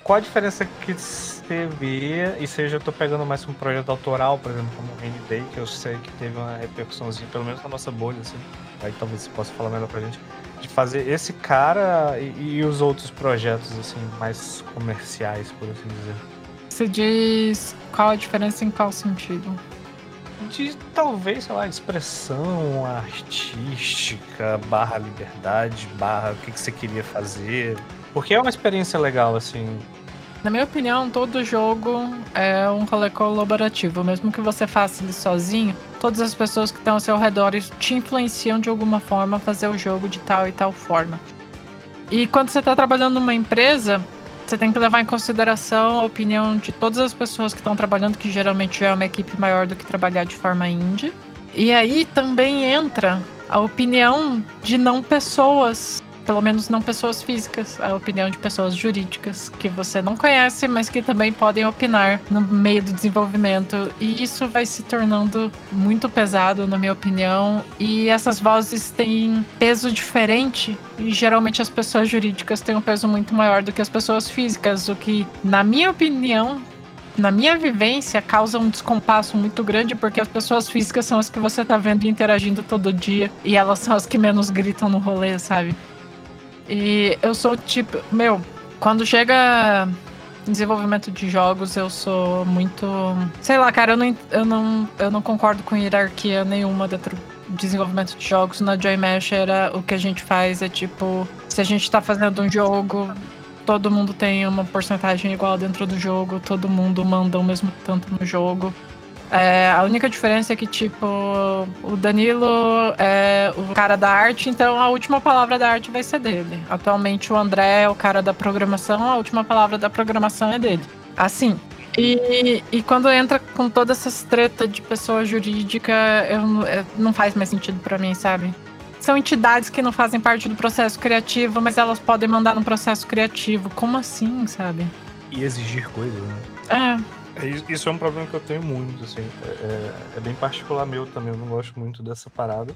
Qual a diferença que você vê, e seja, eu tô pegando mais um projeto autoral, por exemplo, como o Rainy Day, que eu sei que teve uma repercussãozinha, pelo menos na nossa bolha, assim. Aí talvez você possa falar melhor pra gente. De fazer esse cara e, e os outros projetos, assim, mais comerciais, por assim dizer. Você diz qual a diferença em qual sentido? de talvez, sei lá, expressão artística, barra liberdade, barra o que, que você queria fazer. Porque é uma experiência legal, assim. Na minha opinião, todo jogo é um rolê colaborativo. Mesmo que você faça ele sozinho, todas as pessoas que estão ao seu redor te influenciam de alguma forma a fazer o jogo de tal e tal forma. E quando você está trabalhando numa empresa, você tem que levar em consideração a opinião de todas as pessoas que estão trabalhando, que geralmente é uma equipe maior do que trabalhar de forma indie. E aí também entra a opinião de não pessoas pelo menos não pessoas físicas, a opinião de pessoas jurídicas que você não conhece, mas que também podem opinar no meio do desenvolvimento. E isso vai se tornando muito pesado, na minha opinião. E essas vozes têm peso diferente. E geralmente as pessoas jurídicas têm um peso muito maior do que as pessoas físicas, o que, na minha opinião, na minha vivência, causa um descompasso muito grande, porque as pessoas físicas são as que você tá vendo interagindo todo dia, e elas são as que menos gritam no rolê, sabe? E eu sou tipo, meu, quando chega desenvolvimento de jogos eu sou muito. Sei lá, cara, eu não, eu não, eu não concordo com hierarquia nenhuma dentro do desenvolvimento de jogos. Na Joy Mesh era o que a gente faz é tipo, se a gente tá fazendo um jogo, todo mundo tem uma porcentagem igual dentro do jogo, todo mundo manda o mesmo tanto no jogo. É, a única diferença é que, tipo, o Danilo é o cara da arte, então a última palavra da arte vai ser dele. Atualmente o André é o cara da programação, a última palavra da programação é dele. Assim. E, e quando entra com todas essas tretas de pessoa jurídica, eu, eu não faz mais sentido para mim, sabe? São entidades que não fazem parte do processo criativo, mas elas podem mandar no processo criativo. Como assim, sabe? E exigir coisas, né? É. É, Isso é um problema que eu tenho muito, assim. É, é- é bem particular meu também, eu não gosto muito dessa parada.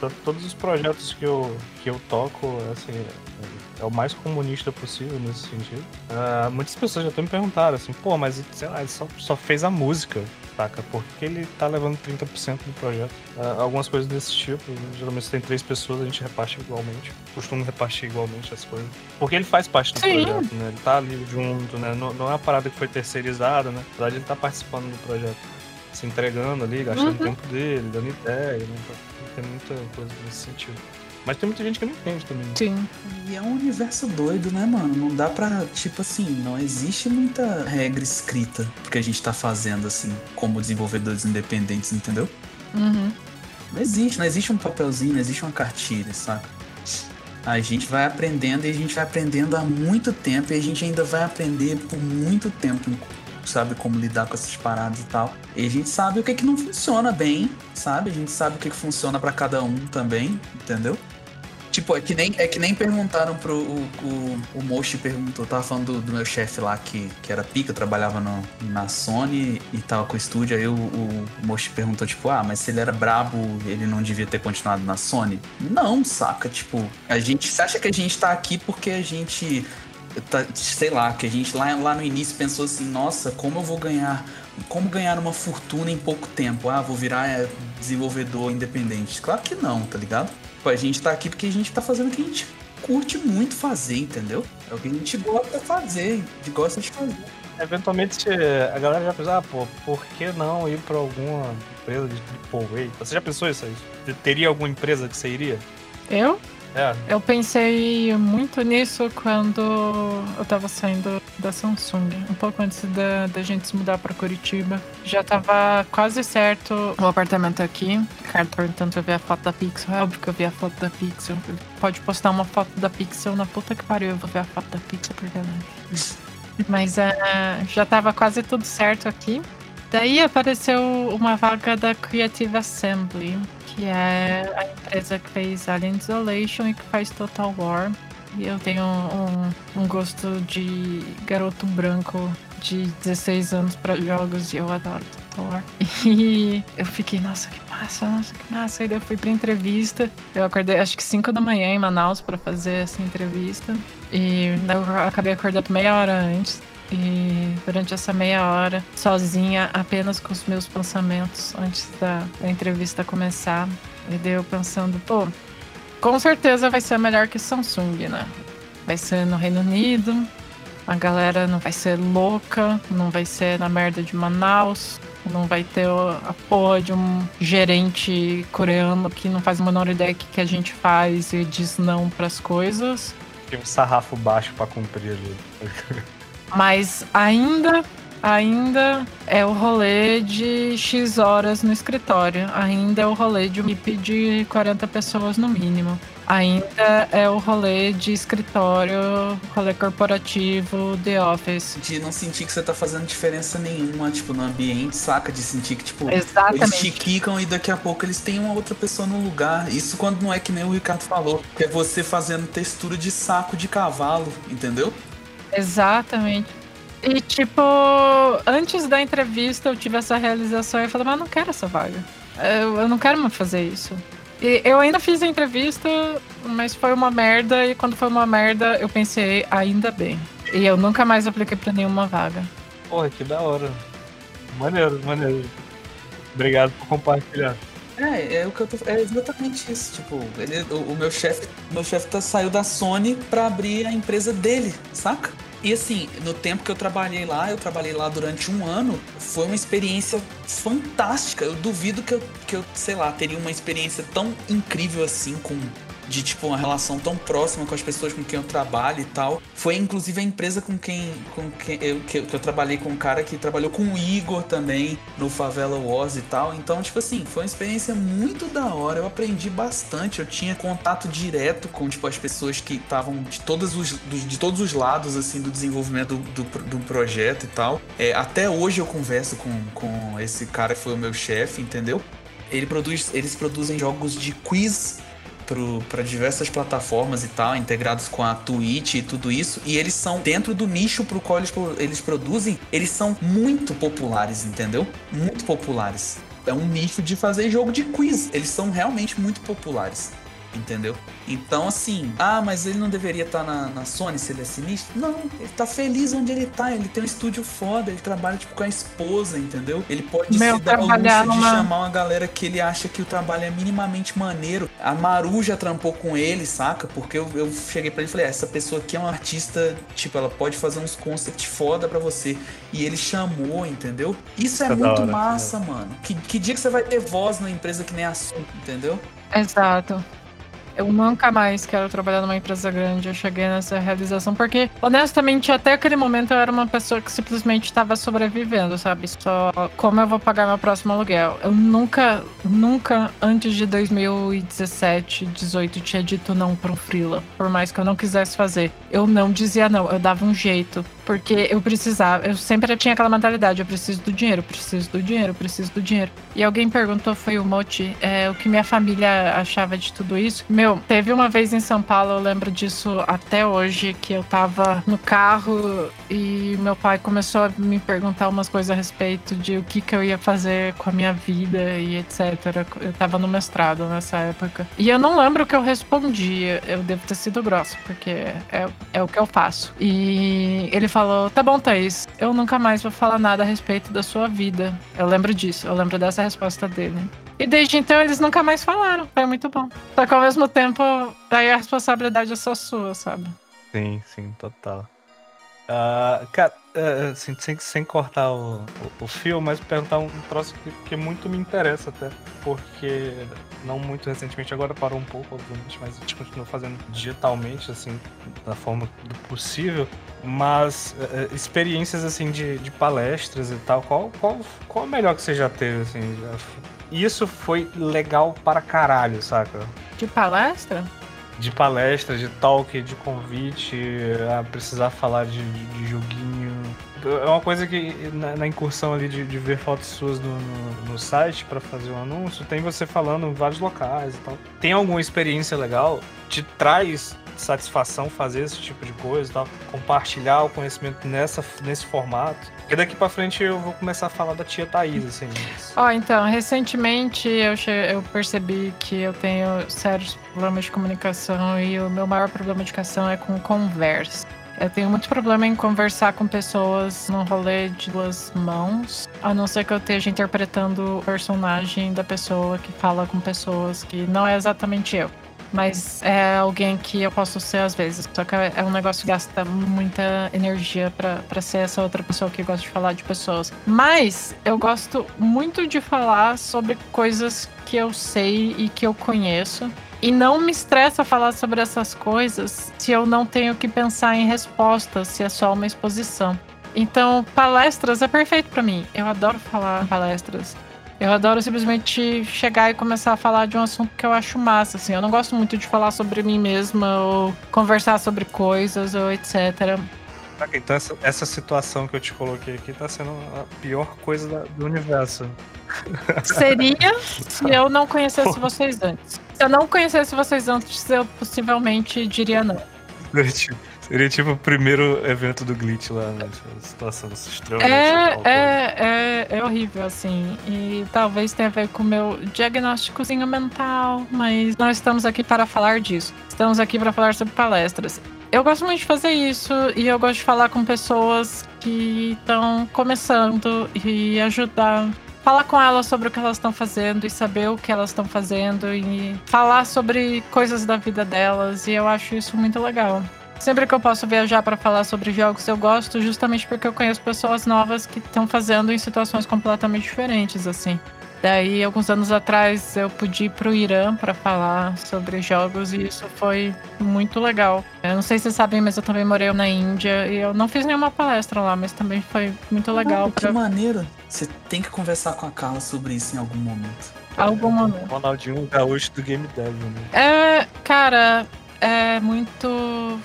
Tanto todos os projetos que eu, que eu toco, assim, é, é o mais comunista possível nesse sentido. Ah, muitas pessoas já até me perguntaram, assim, pô, mas sei lá, ele só, só fez a música, saca? Por que ele tá levando 30% do projeto? Ah, algumas coisas desse tipo, geralmente se tem três pessoas, a gente reparte igualmente. Costumo repartir igualmente as coisas. Porque ele faz parte do Sim. projeto, né? Ele tá ali junto, né? Não, não é uma parada que foi terceirizada, né? Na verdade, ele tá participando do projeto. Se entregando ali, gastando Uhum. tempo dele, dando ideia, né? Tem muita coisa nesse sentido. Mas tem muita gente que não entende também. Sim. E é um universo doido, né, mano? Não dá pra, tipo assim, não existe muita regra escrita que a gente tá fazendo, assim, como desenvolvedores independentes, entendeu? Uhum. Não existe, não existe um papelzinho, não existe uma cartilha, saca? A gente vai aprendendo e a gente vai aprendendo há muito tempo e a gente ainda vai aprender por muito tempo, sabe, como lidar com essas paradas e tal. E a gente sabe o que que não funciona bem, sabe? A gente sabe o que que funciona pra cada um também, entendeu? Tipo, é que nem, é que nem perguntaram pro. O, o, o Moshi perguntou, tava falando do, do meu chefe lá que, que era pica, trabalhava no, na Sony e tava com o estúdio. Aí o, o Moshi perguntou, tipo, ah, mas se ele era brabo, ele não devia ter continuado na Sony? Não, saca? Tipo, a gente. Você acha que a gente tá aqui porque a gente. Tá, sei lá, que a gente lá, lá no início pensou assim, nossa, como eu vou ganhar. Como ganhar uma fortuna em pouco tempo? Ah, vou virar é, desenvolvedor independente. Claro que não, tá ligado? Pô, a gente tá aqui porque a gente tá fazendo o que a gente curte muito fazer, entendeu? É o que a gente gosta de fazer, a gente gosta de fazer. Eventualmente a galera já pensa, ah, pô, por que não ir pra alguma empresa de AAA? Você já pensou isso aí? Teria alguma empresa que você iria? Eu? É, Eu pensei muito nisso quando eu tava saindo da Samsung, um pouco antes da, da gente se mudar pra Curitiba. Já tava quase certo o apartamento aqui. Ricardo perguntando se eu vi a foto da Pixel. É óbvio que eu vi a foto da Pixel. Pode postar uma foto da Pixel na puta que pariu. Eu vou ver a foto da Pixel porque Mas é, já tava quase tudo certo aqui. Daí apareceu uma vaga da Creative Assembly, que é a empresa que fez Alien Isolation e que faz Total War. E eu tenho um, um gosto de garoto branco de 16 anos para jogos e eu adoro Total War. E eu fiquei, nossa, que massa, nossa, que massa. E eu fui pra entrevista. Eu acordei acho que 5 da manhã em Manaus para fazer essa entrevista. E eu acabei acordando meia hora antes. E durante essa meia hora, sozinha, apenas com os meus pensamentos antes da, da entrevista começar, e daí eu pensando, pô, com certeza vai ser melhor que Samsung, né? Vai ser no Reino Unido, a galera não vai ser louca, não vai ser na merda de Manaus, não vai ter a porra de um gerente coreano que não faz a menor ideia do que, que a gente faz e diz não pras coisas. tem um sarrafo baixo pra cumprir ali. Mas ainda, ainda é o rolê de X horas no escritório. Ainda é o rolê de uma equipe de 40 pessoas no mínimo. Ainda é o rolê de escritório, rolê corporativo, The Office. De não sentir que você tá fazendo diferença nenhuma, tipo, no ambiente, saca? De sentir que, tipo, eles te Exatamente. quicam e daqui a pouco eles têm uma outra pessoa no lugar. Isso quando não é que nem o Ricardo falou, que é você fazendo textura de saco de cavalo, entendeu? Exatamente. E tipo, antes da entrevista eu tive essa realização e eu falei, mas eu não quero essa vaga. Eu, eu não quero mais fazer isso. E eu ainda fiz a entrevista, mas foi uma merda, e quando foi uma merda, eu pensei, ainda bem. E eu nunca mais apliquei pra nenhuma vaga. Porra, que da hora. Maneiro, maneiro. Obrigado por compartilhar. É, é o que eu tô. É exatamente isso. Tipo, ele, o, o meu chefe, meu chefe tá, saiu da Sony pra abrir a empresa dele, saca? E assim, no tempo que eu trabalhei lá, eu trabalhei lá durante um ano, foi uma experiência fantástica. Eu duvido que eu, que eu sei lá, teria uma experiência tão incrível assim com de tipo uma relação tão próxima com as pessoas com quem eu trabalho e tal. Foi inclusive a empresa com quem, com quem eu, que, eu trabalhei com um cara que trabalhou com o Igor também no Favela Wars e tal. Então, tipo assim, foi uma experiência muito da hora. Eu aprendi bastante. Eu tinha contato direto com tipo as pessoas que estavam de todos os de todos os lados assim do desenvolvimento do, do, do projeto e tal. É, até hoje eu converso com, com esse cara que foi o meu chefe, entendeu? Ele produz, eles produzem jogos de quiz para diversas plataformas e tal, integrados com a Twitch e tudo isso. E eles são, dentro do nicho pro qual eles, eles produzem, eles são muito populares, entendeu? Muito populares. É um nicho de fazer jogo de quiz. Eles são realmente muito populares entendeu? Então, assim, ah, mas ele não deveria estar tá na, na Sony se ele é sinistro? Não, ele tá feliz onde ele tá, ele tem um estúdio foda, ele trabalha, tipo, com a esposa, entendeu? Ele pode Meu, se dar o luxo de chamar uma galera que ele acha que o trabalho é minimamente maneiro. A Maru já trampou com ele, saca? Porque eu, eu cheguei pra ele e falei, ah, essa pessoa aqui é uma artista, tipo, ela pode fazer uns concepts foda pra você. E ele chamou, entendeu? Isso é, é muito hora, massa, é. mano. Que, que dia que você vai ter voz numa empresa que nem a sua, entendeu? Exato. Eu nunca mais quero trabalhar numa empresa grande. Eu cheguei nessa realização porque, honestamente, até aquele momento eu era uma pessoa que simplesmente estava sobrevivendo, sabe? Só como eu vou pagar meu próximo aluguel. Eu nunca, nunca antes de 2017, 18 tinha dito não para um freela, por mais que eu não quisesse fazer. Eu não dizia não, eu dava um jeito. Porque eu precisava, eu sempre tinha aquela mentalidade, eu preciso do dinheiro, preciso do dinheiro, preciso do dinheiro. E alguém perguntou, foi o Moti, é, o que minha família achava de tudo isso. Meu, teve uma vez em São Paulo, eu lembro disso até hoje, que eu tava no carro e meu pai começou a me perguntar umas coisas a respeito de o que que eu ia fazer com a minha vida e etc. Eu tava no mestrado nessa época. E eu não lembro o que eu respondi, eu devo ter sido grossa, porque é, é o que eu faço. E ele falou: Tá bom, Thaís, eu nunca mais vou falar nada a respeito da sua vida. Eu lembro disso, eu lembro dessa resposta dele. E desde então eles nunca mais falaram. Foi muito bom. Só que ao mesmo tempo, daí a responsabilidade é só sua, sabe? Sim, sim, total. Uh, cara, uh, assim, sem, sem cortar o, o, o fio, mas perguntar um troço que, que, muito me interessa até. Porque não muito recentemente, agora parou um pouco, obviamente, mas a gente continua fazendo digitalmente, assim, da forma do possível. Mas uh, experiências assim de, de, palestras e tal, qual, qual, qual a melhor que você já teve, assim? Já... Isso foi legal para caralho, saca? De palestra? de palestra, de talk, de convite, a precisar falar de, de joguinho. É uma coisa que na, na incursão ali de, de, ver fotos suas no, no, no site para fazer um anúncio, tem você falando em vários locais e tal. Tem alguma experiência legal? Te traz satisfação fazer esse tipo de coisa tal? Compartilhar o conhecimento nessa, nesse formato? Porque daqui pra frente eu vou começar a falar da tia Thaís, assim. Ó, oh, então, recentemente eu, eu percebi que eu tenho sérios problemas de comunicação e o meu maior problema de comunicação é com conversa. Eu tenho muito problema em conversar com pessoas num rolê de duas mãos, a não ser que eu esteja interpretando o personagem da pessoa que fala com pessoas que não é exatamente eu mas é alguém que eu posso ser às vezes. Só que é um negócio que gasta muita energia para ser essa outra pessoa que gosta de falar de pessoas. Mas eu gosto muito de falar sobre coisas que eu sei e que eu conheço. E não me estressa falar sobre essas coisas se eu não tenho que pensar em respostas, se é só uma exposição. Então, palestras é perfeito para mim. Eu adoro falar palestras. Eu adoro simplesmente chegar e começar a falar de um assunto que eu acho massa, assim. Eu não gosto muito de falar sobre mim mesma ou conversar sobre coisas ou etc. Então essa, essa situação que eu te coloquei aqui tá sendo a pior coisa da, do universo. Seria se eu não conhecesse vocês antes. Se eu não conhecesse vocês antes, eu possivelmente diria não. Seria tipo o primeiro evento do Glitch lá, né? Situação extremamente. É, é, é, é horrível, assim. E talvez tenha a ver com o meu diagnósticozinho mental, mas nós estamos aqui para falar disso. Estamos aqui para falar sobre palestras. Eu gosto muito de fazer isso e eu gosto de falar com pessoas que estão começando e ajudar falar com elas sobre o que elas estão fazendo e saber o que elas estão fazendo e falar sobre coisas da vida delas. E eu acho isso muito legal. Sempre que eu posso viajar para falar sobre jogos, eu gosto justamente porque eu conheço pessoas novas que estão fazendo em situações completamente diferentes, assim. Daí, alguns anos atrás, eu pude ir pro Irã para falar sobre jogos e isso foi muito legal. Eu não sei se vocês sabem, mas eu também morei na Índia e eu não fiz nenhuma palestra lá, mas também foi muito legal. Ah, que maneiro! Você tem que conversar com a Carla sobre isso em algum momento. Algum momento. Ronaldinho Gaúcho do Game Dev, né? É, cara, é muito.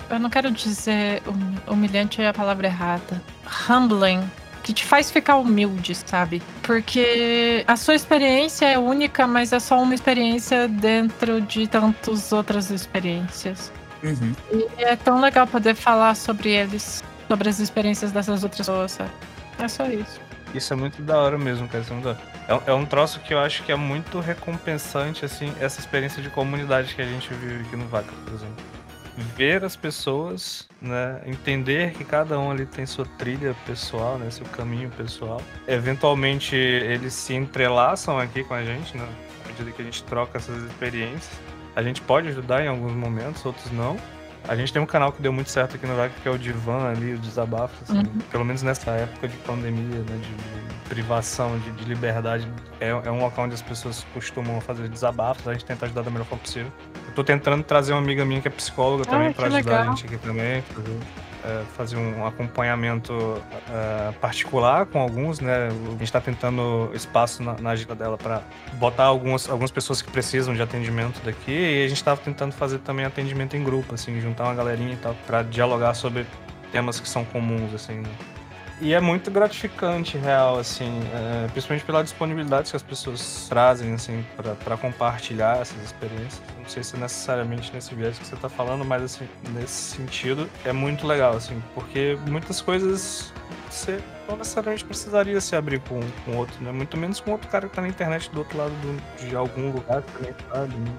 Eu não quero dizer humilhante é a palavra errada. Humbling que te faz ficar humilde, sabe? Porque a sua experiência é única, mas é só uma experiência dentro de tantas outras experiências. Uhum. E é tão legal poder falar sobre eles, sobre as experiências dessas outras pessoas, sabe? É só isso. Isso é muito da hora mesmo, cara. É, é um troço que eu acho que é muito recompensante, assim, essa experiência de comunidade que a gente vive aqui no Vaca, por exemplo ver as pessoas, né, entender que cada um ali tem sua trilha pessoal, né, seu caminho pessoal. Eventualmente eles se entrelaçam aqui com a gente, né, à medida que a gente troca essas experiências. A gente pode ajudar em alguns momentos, outros não. A gente tem um canal que deu muito certo aqui no VAC, que é o Divan ali, o Desabafo, assim, uhum. pelo menos nessa época de pandemia, né, de, de privação, de, de liberdade. É, é, um local onde as pessoas costumam fazer desabafos, a gente tenta ajudar da melhor forma possível. Eu tô tentando trazer uma amiga minha que é psicóloga também ah, para ajudar legal. a gente aqui também. Fazer, é, fazer um acompanhamento é, particular com alguns, né? A gente está tentando espaço na, na agenda dela para botar algumas, algumas pessoas que precisam de atendimento daqui e a gente estava tentando fazer também atendimento em grupo, assim, juntar uma galerinha e tal, para dialogar sobre temas que são comuns, assim. Né? E é muito gratificante, real, assim, é, principalmente pela disponibilidade que as pessoas trazem, assim, para compartilhar essas experiências. Não sei se é necessariamente nesse viés que você está falando, mas, assim, nesse sentido, é muito legal, assim, porque muitas coisas você não necessariamente precisaria se abrir com, com outro, né? Muito menos com outro cara que está na internet do outro lado do, de algum lugar que também sabe, né?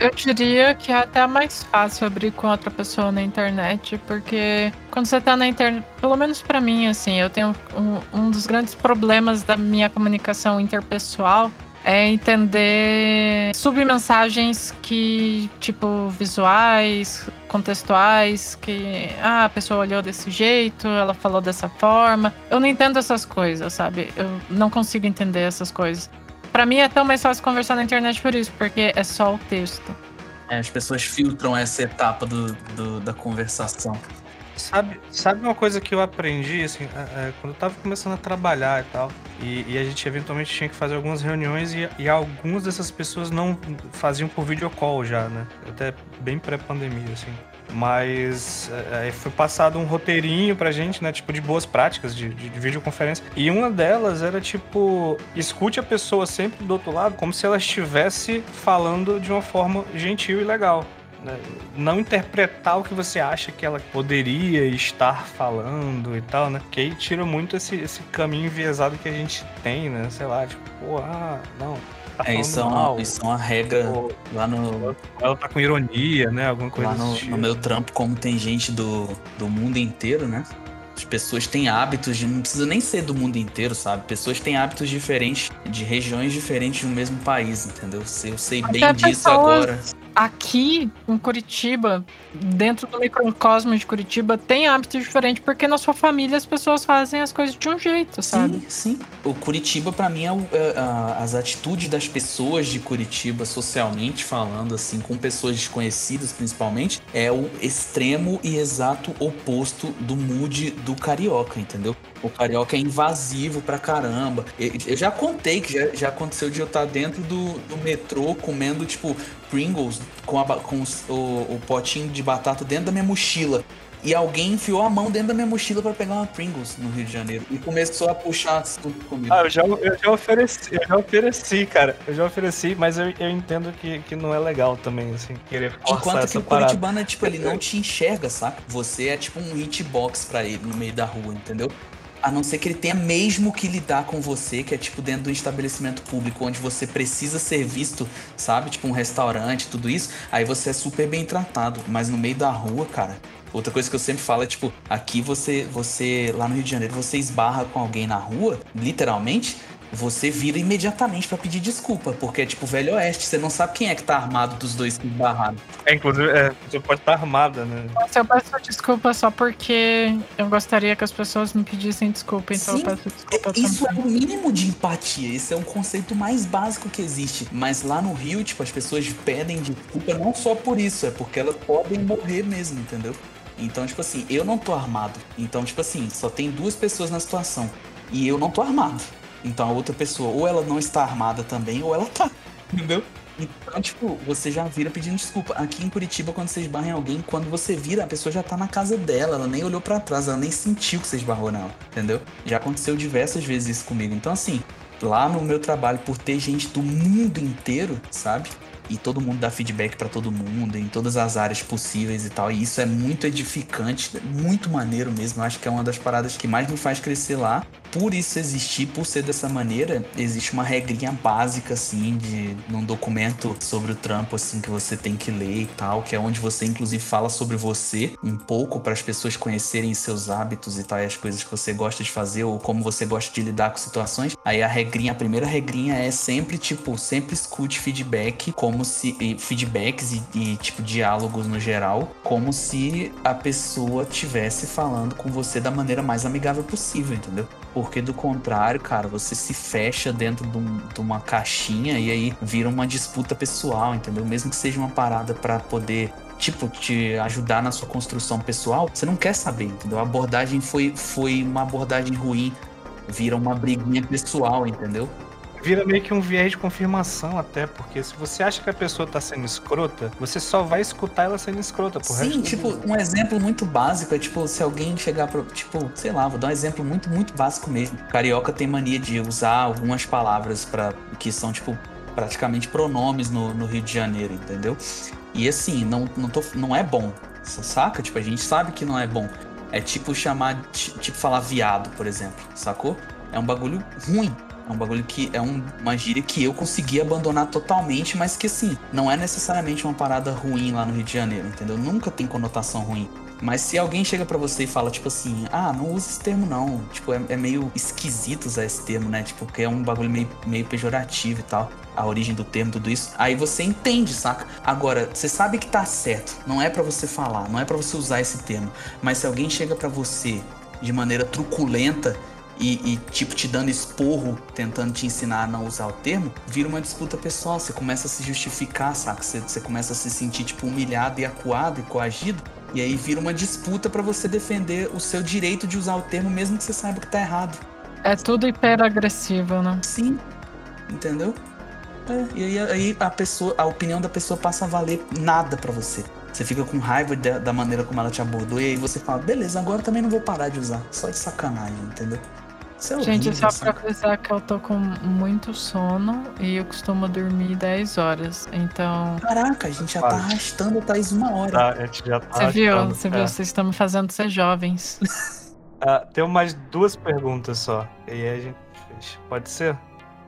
Eu diria que é até mais fácil abrir com outra pessoa na internet, porque quando você tá na internet, pelo menos para mim, assim, eu tenho um, um dos grandes problemas da minha comunicação interpessoal é entender submensagens que, tipo, visuais, contextuais, que ah, a pessoa olhou desse jeito, ela falou dessa forma. Eu não entendo essas coisas, sabe? Eu não consigo entender essas coisas. Para mim é tão mais fácil conversar na internet por isso, porque é só o texto. É, as pessoas filtram essa etapa do, do, da conversação. Sabe, sabe uma coisa que eu aprendi, assim, é, é, quando eu tava começando a trabalhar e tal, e, e, a gente eventualmente tinha que fazer algumas reuniões e, e algumas dessas pessoas não faziam por videocall já, né? Até bem pré-pandemia, assim. Mas é, é, foi passado um roteirinho pra gente, né? Tipo, de boas práticas de, de, de, videoconferência. E uma delas era, tipo, escute a pessoa sempre do outro lado como se ela estivesse falando de uma forma gentil e legal. Né? Não interpretar o que você acha que ela poderia estar falando e tal, né? Que aí tira muito esse, esse caminho enviesado que a gente tem, né? Sei lá, tipo, pô, ah, não, tá é, isso, é uma, isso é uma regra Pô, lá no. Ela tá com ironia, né? Alguma coisa Lá no, no, meu trampo, como tem gente do, do mundo inteiro, né? As pessoas têm hábitos de. Não precisa nem ser do mundo inteiro, sabe? Pessoas têm hábitos diferentes, de regiões diferentes do mesmo país, entendeu? Eu sei bem Até disso pessoas, agora aqui em Curitiba, dentro do microcosmo de Curitiba, tem hábitos diferentes, porque na sua família as pessoas fazem as coisas de um jeito, sabe? Sim, sim. O Curitiba, para mim, é, é as atitudes das pessoas de Curitiba, socialmente falando, assim, com pessoas desconhecidas principalmente, é o extremo e exato oposto do mood do carioca, entendeu? O carioca é invasivo pra caramba. Eu já contei que já, já aconteceu de eu estar dentro do, do metrô comendo, tipo, Pringles com, a, com o, o potinho de batata dentro da minha mochila. E alguém enfiou a mão dentro da minha mochila para pegar uma Pringles no Rio de Janeiro. E começou a puxar tudo comigo. Ah, eu já, eu já ofereci, eu já ofereci, cara. Eu já ofereci, mas eu, eu entendo que, que não é legal também, assim, querer forçar Enquanto essa que o Curitibano, é, tipo, ele não te enxerga, saca? Você é tipo um hitbox pra ele no meio da rua, entendeu? A não ser que ele tenha mesmo que lidar com você, que é tipo dentro do estabelecimento público, onde você precisa ser visto, sabe? Tipo um restaurante, tudo isso. Aí você é super bem tratado. Mas no meio da rua, cara. Outra coisa que eu sempre falo é tipo, aqui você, você, lá no Rio de Janeiro, você esbarra com alguém na rua, literalmente, você vira imediatamente para pedir desculpa, porque é tipo Velho Oeste, você não sabe quem é que tá armado dos dois que barraram. É, inclusive, é, você pode estar armada, né? Nossa, eu peço desculpa só porque eu gostaria que as pessoas me pedissem desculpa, então Sim, eu peço desculpa Isso também. é o mínimo de empatia, esse é um conceito mais básico que existe. Mas lá no Rio, tipo, as pessoas pedem desculpa não só por isso, é porque elas podem morrer mesmo, entendeu? Então, tipo assim, eu não tô armado. Então, tipo assim, só tem duas pessoas na situação. E eu não tô armado. Então a outra pessoa, ou ela não está armada também, ou ela tá. Entendeu? Então, tipo, você já vira pedindo desculpa. Aqui em Curitiba, quando você esbarra em alguém, quando você vira, a pessoa já tá na casa dela, ela nem olhou pra trás, ela nem sentiu que você esbarrou nela, entendeu? Já aconteceu diversas vezes isso comigo. Então, assim, lá no meu trabalho, por ter gente do mundo inteiro, sabe? E todo mundo dá feedback pra todo mundo, em todas as áreas possíveis e tal. E isso é muito edificante, muito maneiro mesmo. Eu acho que é uma das paradas que mais me faz crescer lá por isso existir, por ser dessa maneira, existe uma regrinha básica, assim, de num documento sobre o trampo, assim, que você tem que ler e tal, que é onde você, inclusive, fala sobre você um pouco para as pessoas conhecerem seus hábitos e tal, e as coisas que você gosta de fazer ou como você gosta de lidar com situações. Aí a regrinha, a primeira regrinha é sempre, tipo, sempre escute feedback, como se. e feedbacks e, e, tipo, diálogos no geral, como se a pessoa tivesse falando com você da maneira mais amigável possível, entendeu? Porque do contrário, cara, você se fecha dentro de, um- de uma caixinha e aí vira uma disputa pessoal, entendeu? Mesmo que seja uma parada pra poder, tipo, te ajudar na sua construção pessoal, você não quer saber, entendeu? A abordagem foi, foi uma abordagem ruim, vira uma briguinha pessoal, entendeu? Vira meio que um viés de confirmação até, porque se você acha que a pessoa tá sendo escrota, você só vai escutar ela sendo escrota por Sim, tipo, um exemplo muito básico é tipo, se alguém chegar pra. Tipo, sei lá, vou dar um exemplo muito, muito básico mesmo. Carioca tem mania de usar algumas palavras para que são, tipo, praticamente pronomes no, no Rio de Janeiro, entendeu? E assim, não, não, tô, não é bom. Saca? Tipo, a gente sabe que não é bom. É tipo chamar, ti- tipo, falar viado, por exemplo, sacou? É um bagulho ruim. É um bagulho que é um- uma gíria que eu consegui abandonar totalmente, mas que assim, não é necessariamente uma parada ruim lá no Rio de Janeiro, entendeu? Nunca tem conotação ruim. Mas se alguém chega pra você e fala, tipo assim, ah, não usa esse termo não. Tipo, é, é meio esquisito usar esse termo, né? Tipo, porque é um bagulho meio, meio pejorativo e tal. A origem do termo, tudo isso. Aí você entende, saca? Agora, você sabe que tá certo. Não é pra você falar, não é pra você usar esse termo. Mas se alguém chega pra você de maneira truculenta e, e, tipo, te dando esporro, tentando te ensinar a não usar o termo, vira uma disputa pessoal. Você começa a se justificar, saca? Você, você começa a se sentir, tipo, humilhado e acuado e coagido. E aí vira uma disputa pra você defender o seu direito de usar o termo, mesmo que você saiba que tá errado. É tudo hiperagressivo, né? Sim. Entendeu? É, e aí, a pessoa, a opinião da pessoa passa a valer nada pra você. Você fica com raiva da, da maneira como ela te abordou, e aí você fala, beleza, agora também não vou parar de usar. Só de sacanagem, entendeu? É Gente, horrível, só assim. pra avisar que eu tô com muito sono e eu costumo dormir 10 horas. Então, Caraca, a gente já tá arrastando Thaís uma hora. Tá, a gente já tá você viu? Você é. viu? Vocês estão me fazendo ser jovens. Ah, tem mais duas perguntas só. E aí a gente fecha. Pode ser?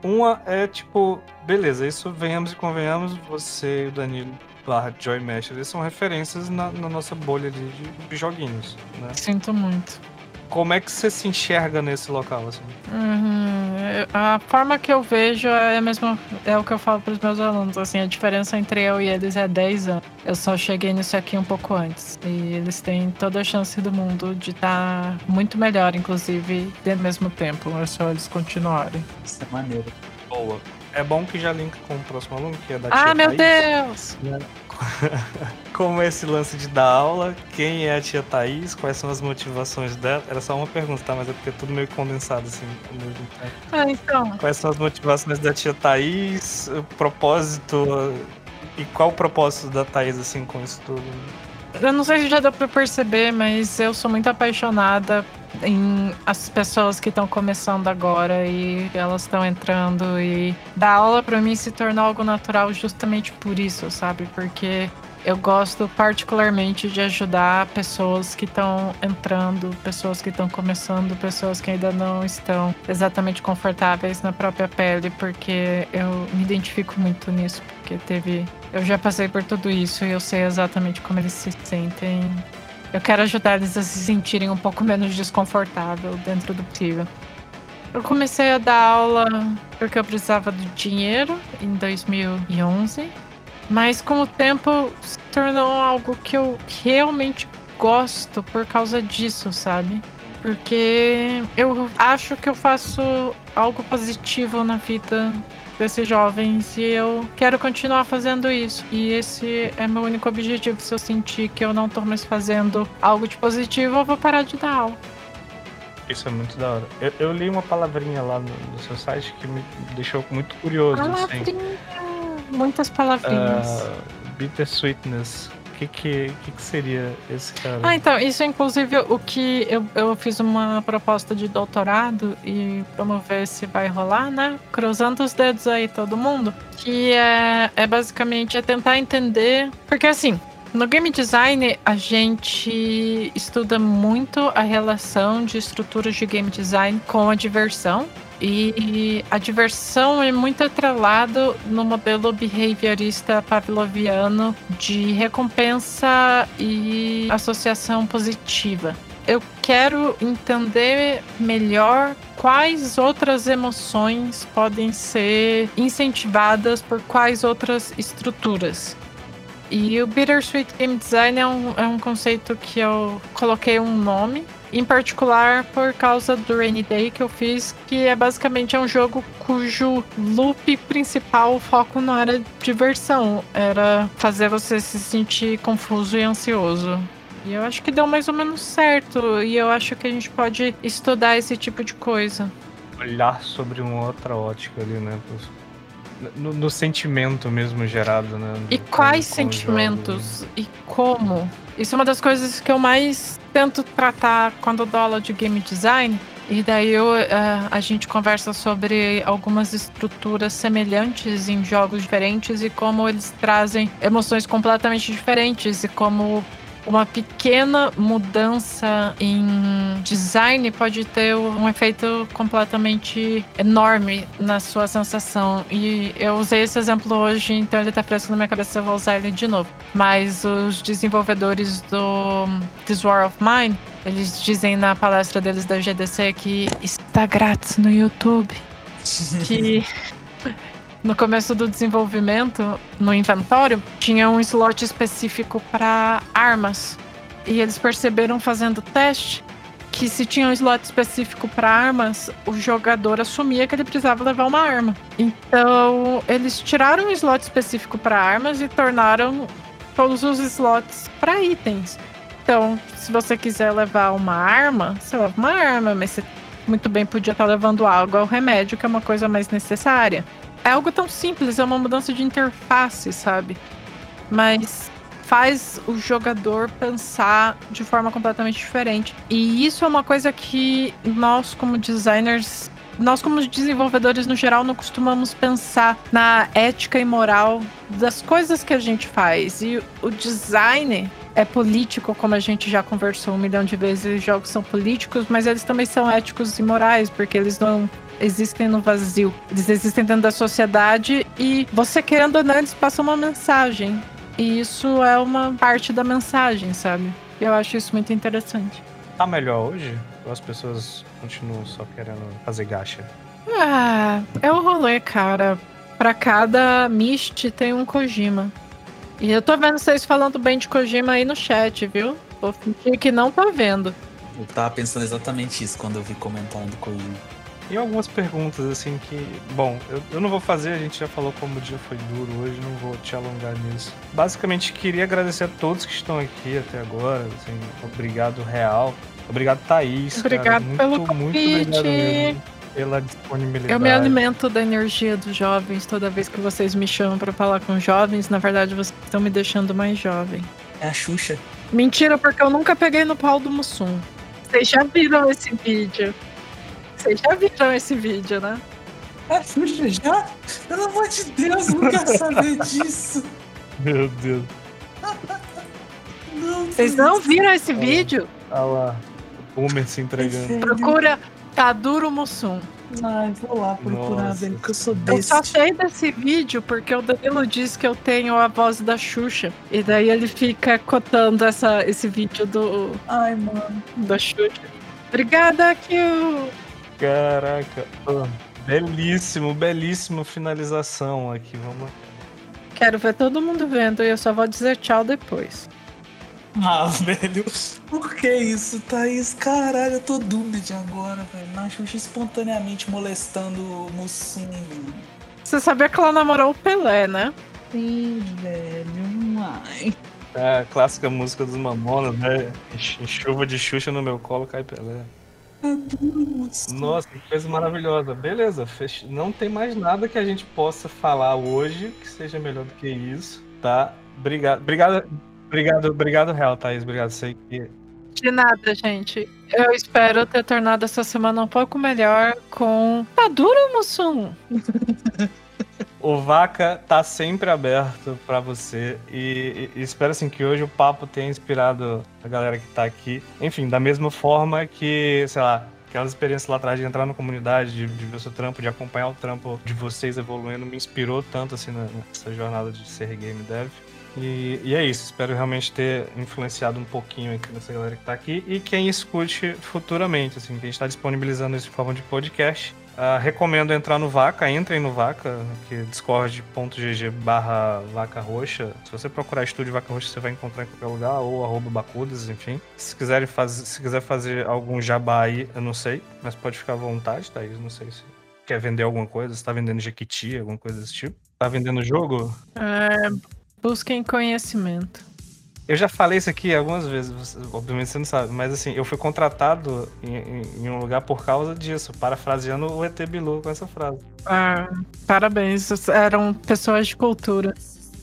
Uma é tipo, beleza, isso venhamos e convenhamos, você e o Danilo barra Joy Mesh, eles são referências na, na nossa bolha ali de, de joguinhos, né? Sinto muito. Como é que você se enxerga nesse local, assim? Uhum. A forma que eu vejo é a mesma, é o que eu falo para os meus alunos. Assim, a diferença entre eu e eles é 10 anos. Eu só cheguei nisso aqui um pouco antes. E eles têm toda a chance do mundo de estar muito melhor, inclusive, dentro do mesmo tempo. É só eles continuarem. Isso é maneiro. Boa. É bom que já linka com o próximo aluno, que é da Ah, tia meu Thaís. Deus! Como é esse lance de dar aula? Quem é a tia Thaís? Quais são as motivações dela? Era só uma pergunta, tá? Mas é porque é tudo meio condensado, assim, ao mesmo tempo. Ah, então. Quais são as motivações da tia Thaís? O propósito. E qual o propósito da Thaís, assim, com isso tudo? Eu não sei se já deu pra perceber, mas eu sou muito apaixonada em as pessoas que estão começando agora e elas estão entrando e dar aula pra mim se tornou algo natural justamente por isso, sabe? Porque eu gosto particularmente de ajudar pessoas que estão entrando, pessoas que estão começando, pessoas que ainda não estão exatamente confortáveis na própria pele, porque eu me identifico muito nisso, porque teve eu já passei por tudo isso e eu sei exatamente como eles se sentem. Eu quero ajudar eles a se sentirem um pouco menos desconfortável dentro do possível. Eu comecei a dar aula porque eu precisava do dinheiro em 2011, mas com o tempo se tornou algo que eu realmente gosto por causa disso, sabe? Porque eu acho que eu faço algo positivo na vida desses jovens e eu quero continuar fazendo isso. E esse é meu único objetivo. Se eu sentir que eu não tô mais fazendo algo de positivo, eu vou parar de dar aula. Isso é muito da hora. Eu, eu li uma palavrinha lá no, no, seu site que me deixou muito curioso. Assim. Palavrinha. Assim. Muitas palavrinhas. Uh, bittersweetness que, que, que, que seria esse cara? Ah, então, isso é inclusive o que eu, eu fiz uma proposta de doutorado e vamos ver se vai rolar, né? Cruzando os dedos aí, todo mundo. Que é, é basicamente é tentar entender. Porque assim, no game design, a gente estuda muito a relação de estruturas de game design com a diversão. E a diversão é muito atrelado no modelo behaviorista pavloviano de recompensa e associação positiva. Eu quero entender melhor quais outras emoções podem ser incentivadas por quais outras estruturas. E o Bittersweet Game Design é um, é um conceito que eu coloquei um nome em particular por causa do Rainy Day que eu fiz, que é basicamente é um jogo cujo loop principal, o foco não era diversão, era fazer você se sentir confuso e ansioso. E eu acho que deu mais ou menos certo, e eu acho que a gente pode estudar esse tipo de coisa. Olhar sobre uma outra ótica ali, né? No, no sentimento mesmo gerado, né? E quais sentimentos? E como? Isso é uma das coisas que eu mais tento tratar quando dou aula de game design. E daí eu, uh, a gente conversa sobre algumas estruturas semelhantes em jogos diferentes e como eles trazem emoções completamente diferentes e como uma pequena mudança em design pode ter um efeito completamente enorme na sua sensação. E eu usei esse exemplo hoje, então ele tá fresco na minha cabeça, eu vou usar ele de novo. Mas os desenvolvedores do This War of Mine, eles dizem na palestra deles da GDC que está grátis no YouTube. que no começo do desenvolvimento, no inventório, tinha um slot específico para armas. E eles perceberam fazendo teste que se tinha um slot específico para armas, o jogador assumia que ele precisava levar uma arma. Então, eles tiraram um slot específico para armas e tornaram todos os slots para itens. Então, se você quiser levar uma arma, você leva uma arma, mas você muito bem podia estar levando água ou remédio, que é uma coisa mais necessária é algo tão simples, é uma mudança de interface, sabe? Mas faz o jogador pensar de forma completamente diferente. E isso é uma coisa que nós, como designers, nós, como desenvolvedores no geral, não costumamos pensar na ética e moral das coisas que a gente faz. E o design é político, como a gente já conversou um milhão de vezes. Os jogos são políticos, mas eles também são éticos e morais, porque eles não existem no vazio. Eles existem dentro da sociedade e você querendo ou não, eles passam uma mensagem. E isso é uma parte da mensagem, sabe? Eu acho isso muito interessante. Tá melhor hoje? Ou as pessoas continuam só querendo fazer gacha? Ah, é o rolê, cara. Pra cada Mist tem um Kojima. E eu tô vendo vocês falando bem de Kojima aí no chat, viu? Vou fingir que não tô vendo. Eu tava pensando exatamente isso quando eu vi comentando Kojima. E algumas perguntas, assim, que. Bom, eu, eu não vou fazer, a gente já falou como o dia foi duro hoje, não vou te alongar nisso. Basicamente, queria agradecer a todos que estão aqui até agora, assim, obrigado real. Obrigado, Thaís. Obrigado cara. Muito, pelo convite. Muito obrigado mesmo pela disponibilidade. Eu me alimento da energia dos jovens toda vez que vocês me chamam para falar com jovens. Na verdade, vocês estão me deixando mais jovem. É a Xuxa. Mentira, porque eu nunca peguei no pau do Mussum. Vocês já viram esse vídeo? Vocês já viram esse vídeo, né? A Xuxa já? Pelo amor de Deus, não quero saber disso. Meu Deus. Não, Vocês não viram esse vídeo? Olha lá. O Boomer se entregando. Procura Taduro Mussum. Ai, vou lá procurar, velho, que eu sou desse. Eu só sei desse vídeo porque o Danilo diz que eu tenho a voz da Xuxa. E daí ele fica cotando essa, esse vídeo do. Ai, mano. Da Xuxa. Obrigada, Kyo! Caraca. Oh, belíssimo, belíssimo finalização aqui. Vamos. Quero ver todo mundo vendo e eu só vou dizer tchau depois. Ah, velho. Por que isso, Thaís? Caralho, eu tô dúvida agora, velho. Na Xuxa espontaneamente molestando o Mussum. Você sabia que ela namorou o Pelé, né? Sim, velho. Ai. É, a clássica música dos Mamonas, né? Chuva de Xuxa no meu colo cai Pelé. Nossa, que coisa maravilhosa. Beleza, fech... não tem mais nada que a gente possa falar hoje que seja melhor do que isso, tá? Obrigado, obrigado, obrigado, obrigado, Real, Thaís. Obrigado, sei que. De nada, gente. Eu espero ter tornado essa semana um pouco melhor com. Tá duro, Mussum? O Vaca tá sempre aberto para você e, e, espero assim que hoje o papo tenha inspirado a galera que tá aqui. Enfim, da mesma forma que, sei lá, aquelas experiências lá atrás de entrar na comunidade, de, de ver o seu trampo, de acompanhar o trampo de vocês evoluindo, me inspirou tanto assim nessa jornada de ser game dev. E, e, é isso, espero realmente ter influenciado um pouquinho aqui nessa galera que tá aqui e quem escute futuramente, assim, que a gente está disponibilizando isso em forma de podcast. Uh, recomendo entrar no Vaca, entrem no Vaca, que é discord.gg barra Vaca Roxa. Se você procurar estúdio Vaca Roxa, você vai encontrar em qualquer lugar, ou arroba Bacudas, enfim. Se, quiserem fazer, se quiser fazer algum jabá aí, eu não sei, mas pode ficar à vontade, Thaís, não sei se quer vender alguma coisa, se tá vendendo Jequiti, alguma coisa desse tipo. Tá vendendo jogo? É, busquem conhecimento. Eu já falei isso aqui algumas vezes, obviamente você não sabe, mas assim, eu fui contratado em, em, em um lugar por causa disso, parafraseando o ET Bilu com essa frase. Ah, parabéns, eram pessoas de cultura.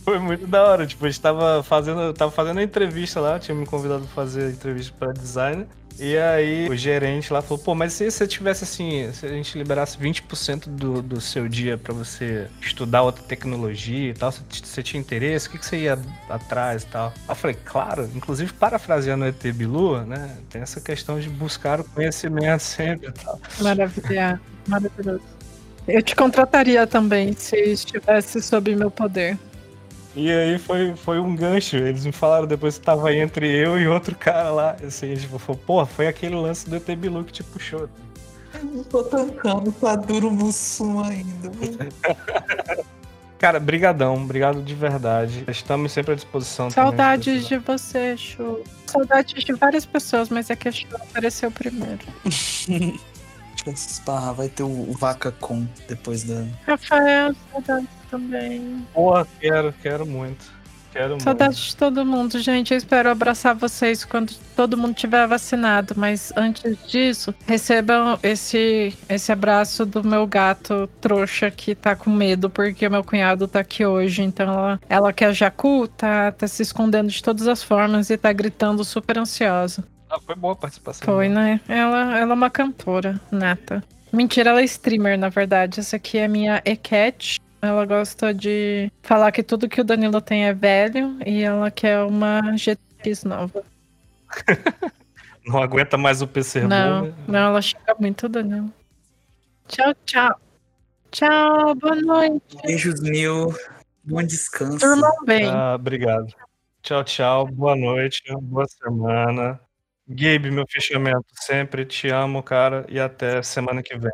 Foi muito da hora, tipo, a gente tava fazendo, tava fazendo a entrevista lá, tinha me convidado pra fazer a entrevista para designer. E aí o gerente lá falou, pô, mas se você tivesse assim, se a gente liberasse 20% do, do seu dia para você estudar outra tecnologia e tal, você, você tinha interesse, o que, que você ia atrás e tal? Eu falei, claro, inclusive parafraseando o ET Bilu, né, tem essa questão de buscar o conhecimento sempre e tal. Maravilha, maravilhoso. Eu te contrataria também se estivesse sob meu poder. E aí foi, foi um gancho. Eles me falaram depois que tava entre eu e outro cara lá. Assim, tipo, falou, porra, foi aquele lance do ET Bilu que te puxou. Eu não tô tancando, tá duro Mussum ainda. Cara, brigadão, obrigado de verdade. Estamos sempre à disposição. Saudades de você, Chu. Saudades de várias pessoas, mas é que a Chu apareceu primeiro. vai ter o Vaca Com depois da. Rafael, saudades também. Porra, quero, quero muito. Quero Saudades muito. de todo mundo, gente. Eu espero abraçar vocês quando todo mundo tiver vacinado. Mas antes disso, recebam esse, esse abraço do meu gato trouxa que tá com medo, porque o meu cunhado tá aqui hoje. Então ela, ela que é Jacu, tá, tá se escondendo de todas as formas e tá gritando super ansiosa. Ah, foi boa a participação. Foi, né? Ela, ela é uma cantora nata. Mentira, ela é streamer, na verdade. Essa aqui é minha E-Cat. Ela gosta de falar que tudo que o Danilo tem é velho e ela quer uma GTX nova. não aguenta mais o PC Não, né? não, ela chega muito, Danilo. Tchau, tchau. Tchau, boa noite. Beijos mil. Bom descanso. Durmam bem. Ah, obrigado. Tchau, tchau. Boa noite. Boa semana. Gabe, meu fechamento. Sempre te amo, cara. E até semana que vem.